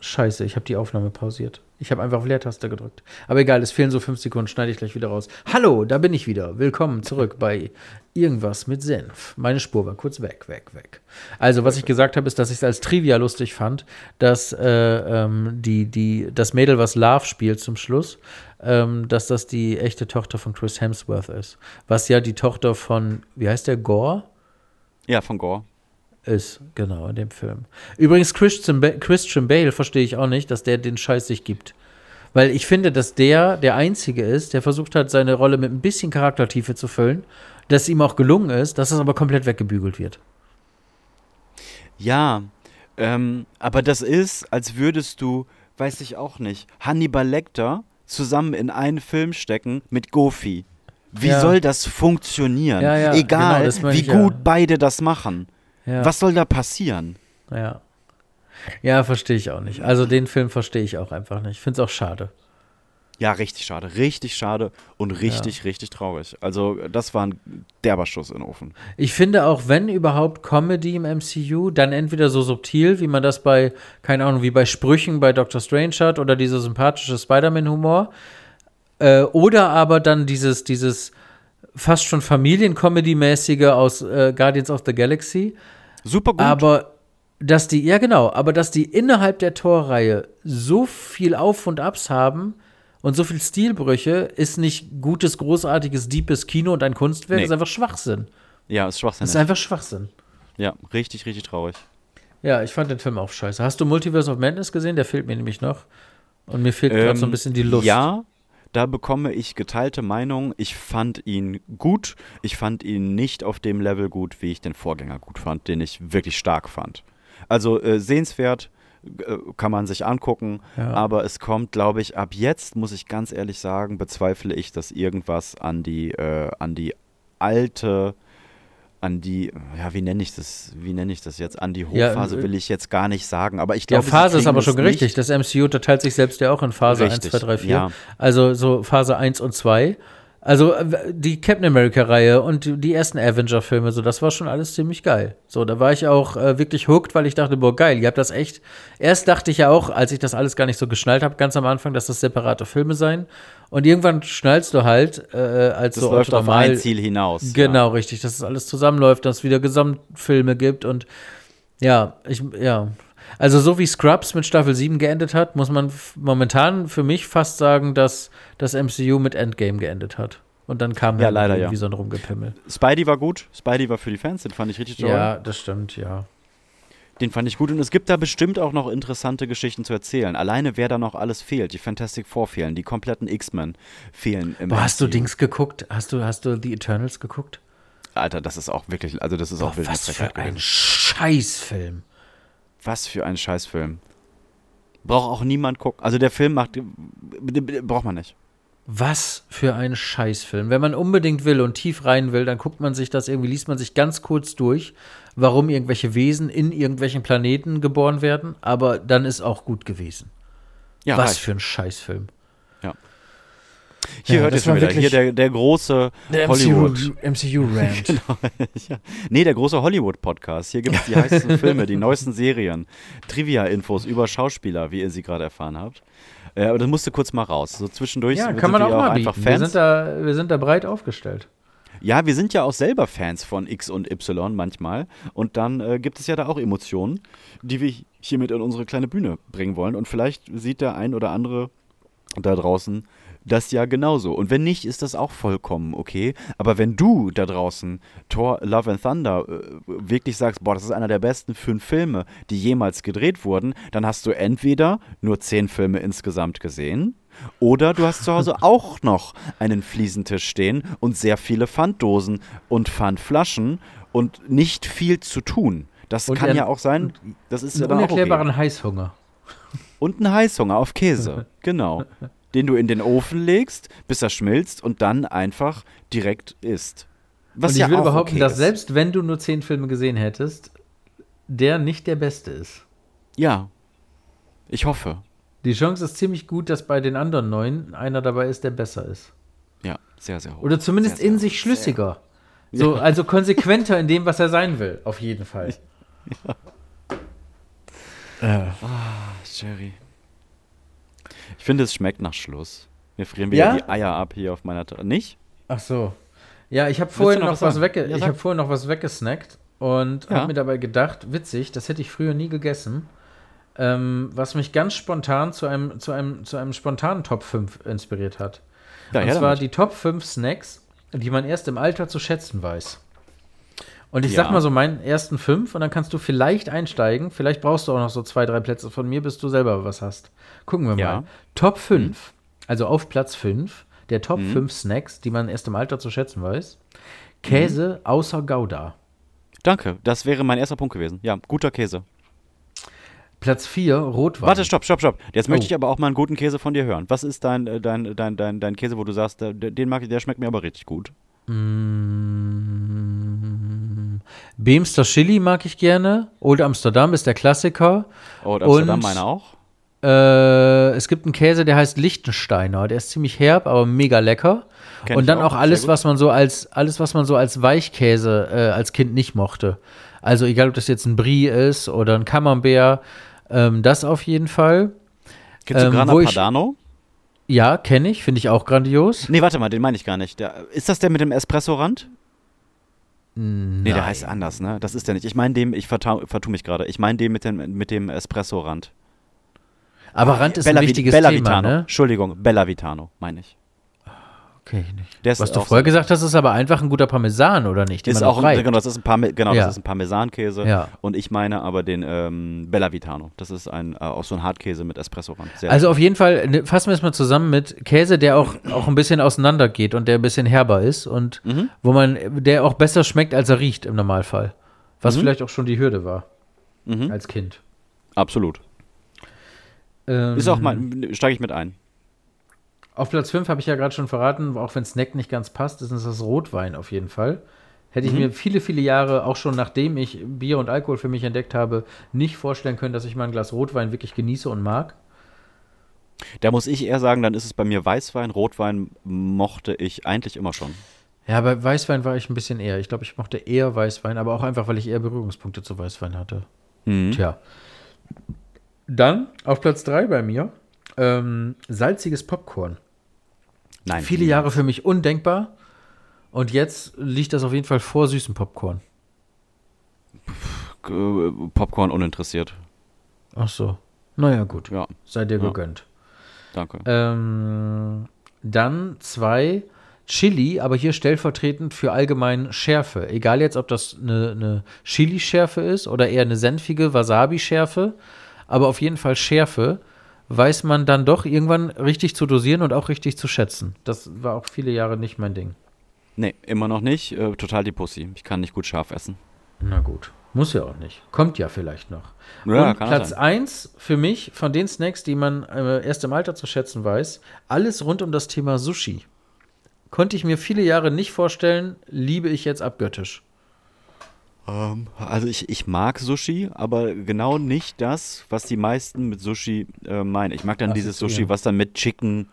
Scheiße, ich habe die Aufnahme pausiert. Ich habe einfach auf Leertaste gedrückt. Aber egal, es fehlen so fünf Sekunden, schneide ich gleich wieder raus. Hallo, da bin ich wieder. Willkommen zurück bei Irgendwas mit Senf. Meine Spur war kurz weg, weg, weg. Also, was ich gesagt habe, ist, dass ich es als Trivia lustig fand, dass äh, ähm, die, die, das Mädel, was Love spielt zum Schluss, ähm, dass das die echte Tochter von Chris Hemsworth ist. Was ja die Tochter von, wie heißt der, Gore? Ja, von Gore. ist, genau, in dem Film. Übrigens, Christian, ba Christian Bale verstehe ich auch nicht, dass der den Scheiß sich gibt. Weil ich finde, dass der der Einzige ist, der versucht hat, seine Rolle mit ein bisschen Charaktertiefe zu füllen, dass ihm auch gelungen ist, dass es aber komplett weggebügelt wird. Ja, ähm, aber das ist, als würdest du, weiß ich auch nicht, Hannibal Lecter zusammen in einen Film stecken mit Goofy. Wie Ja. soll das funktionieren? Ja, ja, Egal, genau, wie gut beide das machen. Was soll da passieren? ja. Ja, verstehe ich auch nicht. Also den Film verstehe ich auch einfach nicht. Ich finde es auch schade. Ja, richtig schade, richtig schade und richtig, richtig traurig. Also, das war ein derber Schuss in den Ofen. Ich finde auch, wenn überhaupt Comedy im MCU, dann entweder so subtil, wie man das bei, keine Ahnung, wie bei Sprüchen bei Doctor Strange hat oder dieser sympathische Spider-Man-Humor, äh, oder aber dann dieses, dieses fast schon Familiencomedy-mäßige aus äh, Guardians of the Galaxy. Super gut. Aber dass die, ja genau, aber dass die innerhalb der Torreihe so viel Auf und Abs haben und so viel Stilbrüche, ist nicht gutes, großartiges, deepes Kino und ein Kunstwerk, Nee. ist einfach Schwachsinn. ja, ist Schwachsinn. Das ist einfach Schwachsinn. Ja, richtig, richtig traurig. Ja, ich fand den Film auch scheiße. Hast du Multiverse of Madness gesehen? Der fehlt mir nämlich noch. Und mir fehlt gerade so ein Ähm, bisschen die Lust. Ja, da bekomme ich geteilte Meinungen. Ich fand ihn gut. Ich fand ihn nicht auf dem Level gut, wie ich den Vorgänger gut fand, den ich wirklich stark fand. Also äh, sehenswert, kann man sich angucken, Ja. aber es kommt, glaube ich, ab jetzt, muss ich ganz ehrlich sagen, bezweifle ich, dass irgendwas an die, äh, an die alte, an die, ja, wie nenne ich das, wie nenne ich das jetzt? An die Ja, Hochphase äh, will ich jetzt gar nicht sagen, aber ich Ja, glaube, sie Phase ist aber schon richtig. Das MCU unterteilt sich selbst ja auch in Phase Richtig, 1, 2, 3, 4. ja. Also so Phase 1 und 2. Also äh, die Captain America-Reihe und die- ersten Avenger-Filme, so das war schon alles ziemlich geil. So, da war ich auch äh, wirklich hooked, weil ich dachte, boah, geil, ihr habt das echt. Erst dachte ich ja auch, als ich das alles gar nicht so geschnallt habe, ganz am Anfang, dass das separate Filme seien. Und irgendwann schnallst du halt, äh, als Das so läuft auf ein Ziel hinaus. Genau, richtig, dass es alles zusammenläuft, dass es wieder Gesamtfilme gibt und ja, ich, ja. Also so wie Scrubs mit Staffel 7 geendet hat, muss man momentan für mich fast sagen, dass das MCU mit Endgame geendet hat. Und dann kam Ja, leider, irgendwie ja. so ein Rumgepimmel. Spidey war gut. Spidey war für die Fans, den fand ich richtig toll. Ja, das stimmt, ja. Den fand ich gut und es gibt da bestimmt auch noch interessante Geschichten zu erzählen. Alleine wer da noch alles fehlt. Die Fantastic Four fehlen, die kompletten X-Men fehlen im Boah, hast du. Dings geguckt? Hast du, hast du The Eternals geguckt? Alter, das ist auch wirklich, also das ist auch Boah, wild. was für ein Scheißfilm. Was für ein Scheißfilm. Braucht auch niemand gucken. Also der Film macht, braucht man nicht. Was für ein Scheißfilm. Wenn man unbedingt will und tief rein will, dann guckt man sich das irgendwie, liest man sich ganz kurz durch, warum irgendwelche Wesen in irgendwelchen Planeten geboren werden, aber dann ist auch gut gewesen. Ja, Was reicht. für ein Scheißfilm. Hier Ja, hört ihr schon wieder. wirklich- Hier der, der große Hollywood. MCU-Rant. ja. Nee, der große Hollywood-Podcast. Hier gibt es die heißesten Filme, die neuesten Serien, Trivia-Infos über Schauspieler, wie ihr sie gerade erfahren habt. Äh, aber das musste kurz mal raus. So zwischendurch Ja, sind kann man wir auch mal einfach bieten. Wir Fans. sind, da, wir sind da breit aufgestellt. Ja, wir sind ja auch selber Fans von X und Y manchmal. Und dann äh, gibt es ja da auch Emotionen, die wir hiermit in unsere kleine Bühne bringen wollen. Und vielleicht sieht der ein oder andere da draußen das ja genauso. Und wenn nicht, ist das auch vollkommen okay. Aber wenn du da draußen Thor Love and Thunder äh, wirklich sagst, boah, das ist einer der besten fünf Filme, die jemals gedreht wurden, dann hast du entweder nur zehn Filme insgesamt gesehen oder du hast zu Hause auch noch einen Fliesentisch stehen und sehr viele Pfanddosen und Pfandflaschen und nicht viel zu tun. Das Und kann ein- ja auch sein, das ist ja dann auch okay. unerklärbaren Heißhunger. Und einen Heißhunger auf Käse, genau. Den du in den Ofen legst, bis er schmilzt und dann einfach direkt isst. Was und ich ja will auch behaupten, okay dass ist. selbst wenn du nur zehn Filme gesehen hättest, der nicht der beste ist. Ja. Ich hoffe. Die Chance ist ziemlich gut, dass bei den anderen neun einer dabei ist, der besser ist. Ja, sehr, sehr hoch. Oder zumindest sehr, sehr in hoch. sich schlüssiger. So, also konsequenter in dem, was er sein will, auf jeden Fall. Jerry. Ich finde, es schmeckt nach Schluss. Mir frieren wieder Ja? die Eier ab hier auf meiner Ta Nicht? Ach so. Ja, ich habe vorhin noch noch was wegge Ja, ich habe vorhin noch was weggesnackt und Ja. habe mir dabei gedacht, witzig, das hätte ich früher nie gegessen. Ähm, was mich ganz spontan zu einem, zu einem, zu einem spontanen Top 5 inspiriert hat. Ja, und zwar damit. die Top 5 Snacks, die man erst im Alter zu schätzen weiß. Und ich Ja. sag mal so meinen ersten fünf und dann kannst du vielleicht einsteigen. Vielleicht brauchst du auch noch so zwei, drei Plätze von mir, bis du selber was hast. Gucken wir Ja. mal. Top 5, also auf Platz 5, der Top Mhm. 5 Snacks, die man erst im Alter zu schätzen weiß. Käse Mhm. außer Gouda. Danke, das wäre mein erster Punkt gewesen. Ja, guter Käse. Platz 4, Rotwein. Warte, stopp, stopp, stopp. Jetzt möchte Oh. ich aber auch mal einen guten Käse von dir hören. Was ist dein, äh, dein, dein, dein, dein Käse, wo du sagst, der- den mag ich, der schmeckt mir aber richtig gut? Mm, Beemster Chili mag ich gerne. Old Amsterdam ist der Klassiker. Oh, Amsterdam Und- meine auch. Äh, es gibt einen Käse, der heißt Lichtensteiner. Der ist ziemlich herb, aber mega lecker. Kenn und dann auch, auch, alles, was man so als alles, was man so als Weichkäse äh, als Kind nicht mochte. Also egal, ob das jetzt ein Brie ist oder ein Camembert, ähm, das auf jeden Fall. Kennst du ähm, Grana ich- Padano? Ja, kenne ich, finde ich auch grandios. Nee, warte mal, den meine ich gar nicht. Der, ist das der mit dem Espresso-Rand? Nee, der Nein. heißt anders, ne? Das ist der nicht. Ich meine dem, ich vertue mich gerade. Ich meine den mit dem, mit dem Espresso-Rand. Aber Rand ist Bella, ein wichtiges Bella Thema, Vitano. ne? Entschuldigung, Bella Vitano, meine ich. Kenn ich nicht. Der Was du vorher so- gesagt hast, ist aber einfach ein guter Parmesan, oder nicht? Den Ist auch ein, genau, das ist ein, Parme, genau, Ja. ein Parmesankäse. Ja. Und ich meine aber den ähm, Bella Vitano. Das ist ein, äh, auch so ein Hartkäse mit Espresso-Rand. Sehr Also auf jeden Fall ne, fassen wir es mal zusammen mit Käse, der auch, auch ein bisschen auseinander geht und der ein bisschen herber ist und Mhm. wo man, der auch besser schmeckt, als er riecht im Normalfall. Was Mhm. vielleicht auch schon die Hürde war als Kind. Absolut. Ähm, Ist auch mal, steige ich mit ein. Auf Platz 5 habe ich ja gerade schon verraten, auch wenn Snack nicht ganz passt, ist es das Rotwein auf jeden Fall. Hätte ich Mhm. mir viele, viele Jahre, auch schon nachdem ich Bier und Alkohol für mich entdeckt habe, nicht vorstellen können, dass ich mal ein Glas Rotwein wirklich genieße und mag. Da muss ich eher sagen, dann ist es bei mir Weißwein. Rotwein mochte ich eigentlich immer schon. Ja, bei Weißwein war ich ein bisschen eher. Ich glaube, ich mochte eher Weißwein, aber auch einfach, weil ich eher Berührungspunkte zu Weißwein hatte. Mhm. Tja. Dann auf Platz 3 bei mir ähm, salziges Popcorn. Nein. Viele Jahre für mich undenkbar. Und jetzt liegt das auf jeden Fall vor süßem Popcorn. Äh, Popcorn uninteressiert. Ach so. Naja, gut. Ja, Sei dir Ja. gegönnt. danke. Ähm, dann zwei Chili, aber hier stellvertretend für allgemein Schärfe. Egal jetzt, ob das eine, eine Chili-Schärfe ist oder eher eine senfige Wasabi-Schärfe, aber auf jeden Fall Schärfe, weiß man dann doch irgendwann richtig zu dosieren und auch richtig zu schätzen. Das war auch viele Jahre nicht mein Ding. Nee, immer noch nicht. Äh, total die Pussy. Ich kann nicht gut scharf essen. Na gut. Muss ja auch nicht. Kommt ja vielleicht noch. Ja, und Platz sein. 1 für mich von den Snacks, die man äh, erst im Alter zu schätzen weiß, alles rund um das Thema Sushi. Konnte ich mir viele Jahre nicht vorstellen, liebe ich jetzt abgöttisch. Ähm, also ich, ich mag Sushi, aber genau nicht das, was die meisten mit Sushi äh, meinen. Ich mag dann dieses Assoziieren. Sushi, was dann mit Chicken,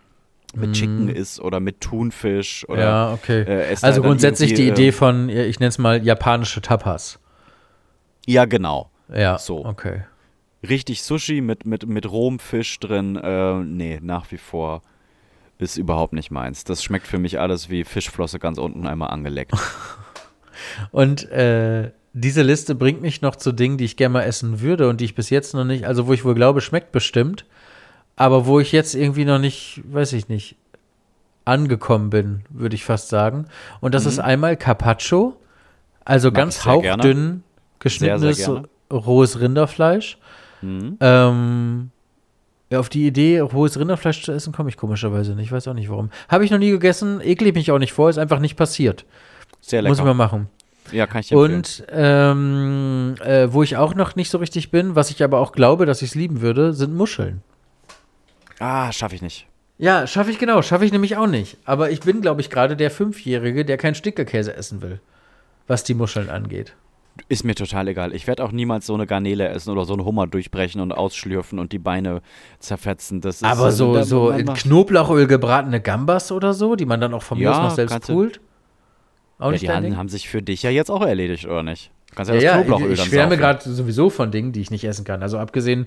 mit Chicken ist oder mit Thunfisch oder ja, okay. äh, also grundsätzlich die Idee äh, von, ich nenne es mal japanische Tapas. Ja, genau. Ja, So. okay. Richtig Sushi mit, mit, mit rohem Fisch drin, äh, nee, nach wie vor ist überhaupt nicht meins. Das schmeckt für mich alles wie Fischflosse ganz unten einmal angeleckt. Und äh, diese Liste bringt mich noch zu Dingen, die ich gerne mal essen würde und die ich bis jetzt noch nicht, also wo ich wohl glaube, schmeckt bestimmt, aber wo ich jetzt irgendwie noch nicht, weiß ich nicht, angekommen bin, würde ich fast sagen. Und das ist einmal Carpaccio, also Mhm. Mag ganz hauchdünn geschnittenes Sehr, sehr rohes Rinderfleisch. Mhm. Ähm, auf die Idee, rohes Rinderfleisch zu essen, komme ich komischerweise nicht. Ich weiß auch nicht warum. Habe ich noch nie gegessen, ekle ich mich auch nicht vor, ist einfach nicht passiert. Sehr Muss ich mal lecker. machen. Ja, kann ich empfehlen. Und ähm, äh, wo ich auch noch nicht so richtig bin, was ich aber auch glaube, dass ich es lieben würde, sind Muscheln. Ah, schaffe ich nicht. Ja, schaffe ich genau, schaffe ich nämlich auch nicht. Aber ich bin, glaube ich, gerade der Fünfjährige, der keinen Stickerkäse essen will, was die Muscheln angeht. Ist mir total egal. Ich werde auch niemals so eine Garnele essen oder so einen Hummer durchbrechen und ausschlürfen und die Beine zerfetzen. Das ist, Aber so, so in Knoblauchöl gebratene Gambas oder so, die man dann auch von mir Ja, aus noch selbst pult. Auch Ja, die dein haben, sich für dich ja jetzt auch erledigt, oder nicht? Du kannst ja, Ja, das ja, Knoblauchöl ich, dann ich schwärme gerade sowieso von Dingen, die ich nicht essen kann. Also abgesehen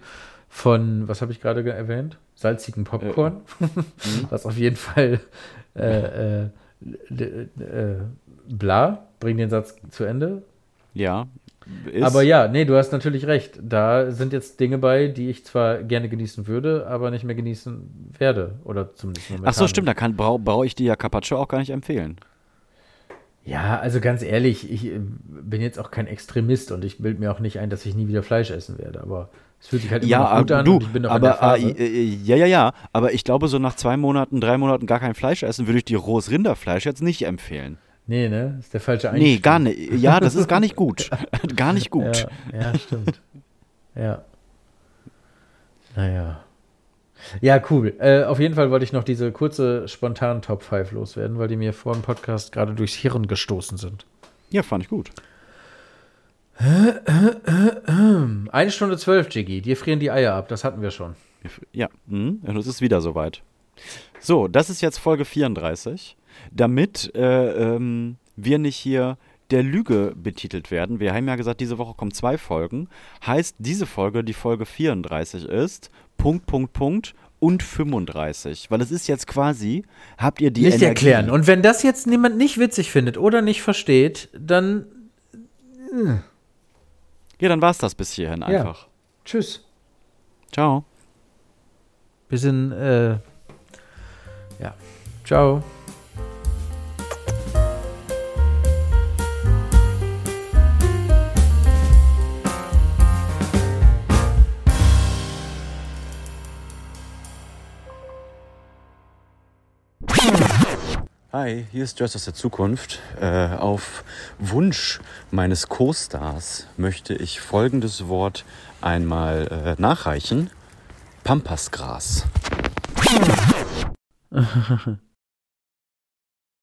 von, was habe ich gerade ge- erwähnt? Salzigen Popcorn, mhm. was auf jeden Fall äh, äh, äh, bla, bring den Satz zu Ende. Ja. Ist, Aber ja, nee, du hast natürlich recht. Da sind jetzt Dinge bei, die ich zwar gerne genießen würde, aber nicht mehr genießen werde. Oder zumindest momentan Ach so, stimmt, da kann, brau, brauche ich dir ja Carpaccio auch gar nicht empfehlen. Ja, also ganz ehrlich, ich äh, bin jetzt auch kein Extremist und ich bilde mir auch nicht ein, dass ich nie wieder Fleisch essen werde. Aber es fühlt sich halt immer Ja, noch gut äh, an du, ich bin noch in aber der Phase. äh, äh, ja, ja, ja, aber ich glaube, so nach zwei Monaten, drei Monaten gar kein Fleisch essen, würde ich dir rohes Rinderfleisch jetzt nicht empfehlen. Nee, ne? Ist der falsche Nee, Einstieg. gar nicht. Ja, das ist gar nicht gut. gar nicht gut. Ja, ja stimmt. ja. Naja. Ja, cool. Äh, auf jeden Fall wollte ich noch diese kurze, spontanen Top 5 loswerden, weil die mir vor dem Podcast gerade durchs Hirn gestoßen sind. Ja, fand ich gut. Eine Stunde zwölf, Jiggy. Dir frieren die Eier ab. Das hatten wir schon. Ja, und es ist wieder soweit. So, das ist jetzt Folge 34. Damit äh, ähm, wir nicht hier der Lüge betitelt werden. Wir haben ja gesagt, diese Woche kommen zwei Folgen. Heißt, diese Folge, die Folge 34 ist Punkt, Punkt, Punkt und 35. Weil es ist jetzt quasi, habt ihr die nicht Energie, erklären. Und wenn das jetzt niemand nicht witzig findet oder nicht versteht, dann Ja, dann war es das bis hierhin Ja. einfach. tschüss. Ciao. Wir sind, äh, ja. Ciao. Hi, hier ist Jess aus der Zukunft. Äh, auf Wunsch meines Co-Stars möchte ich folgendes Wort einmal äh, nachreichen. Pampasgras.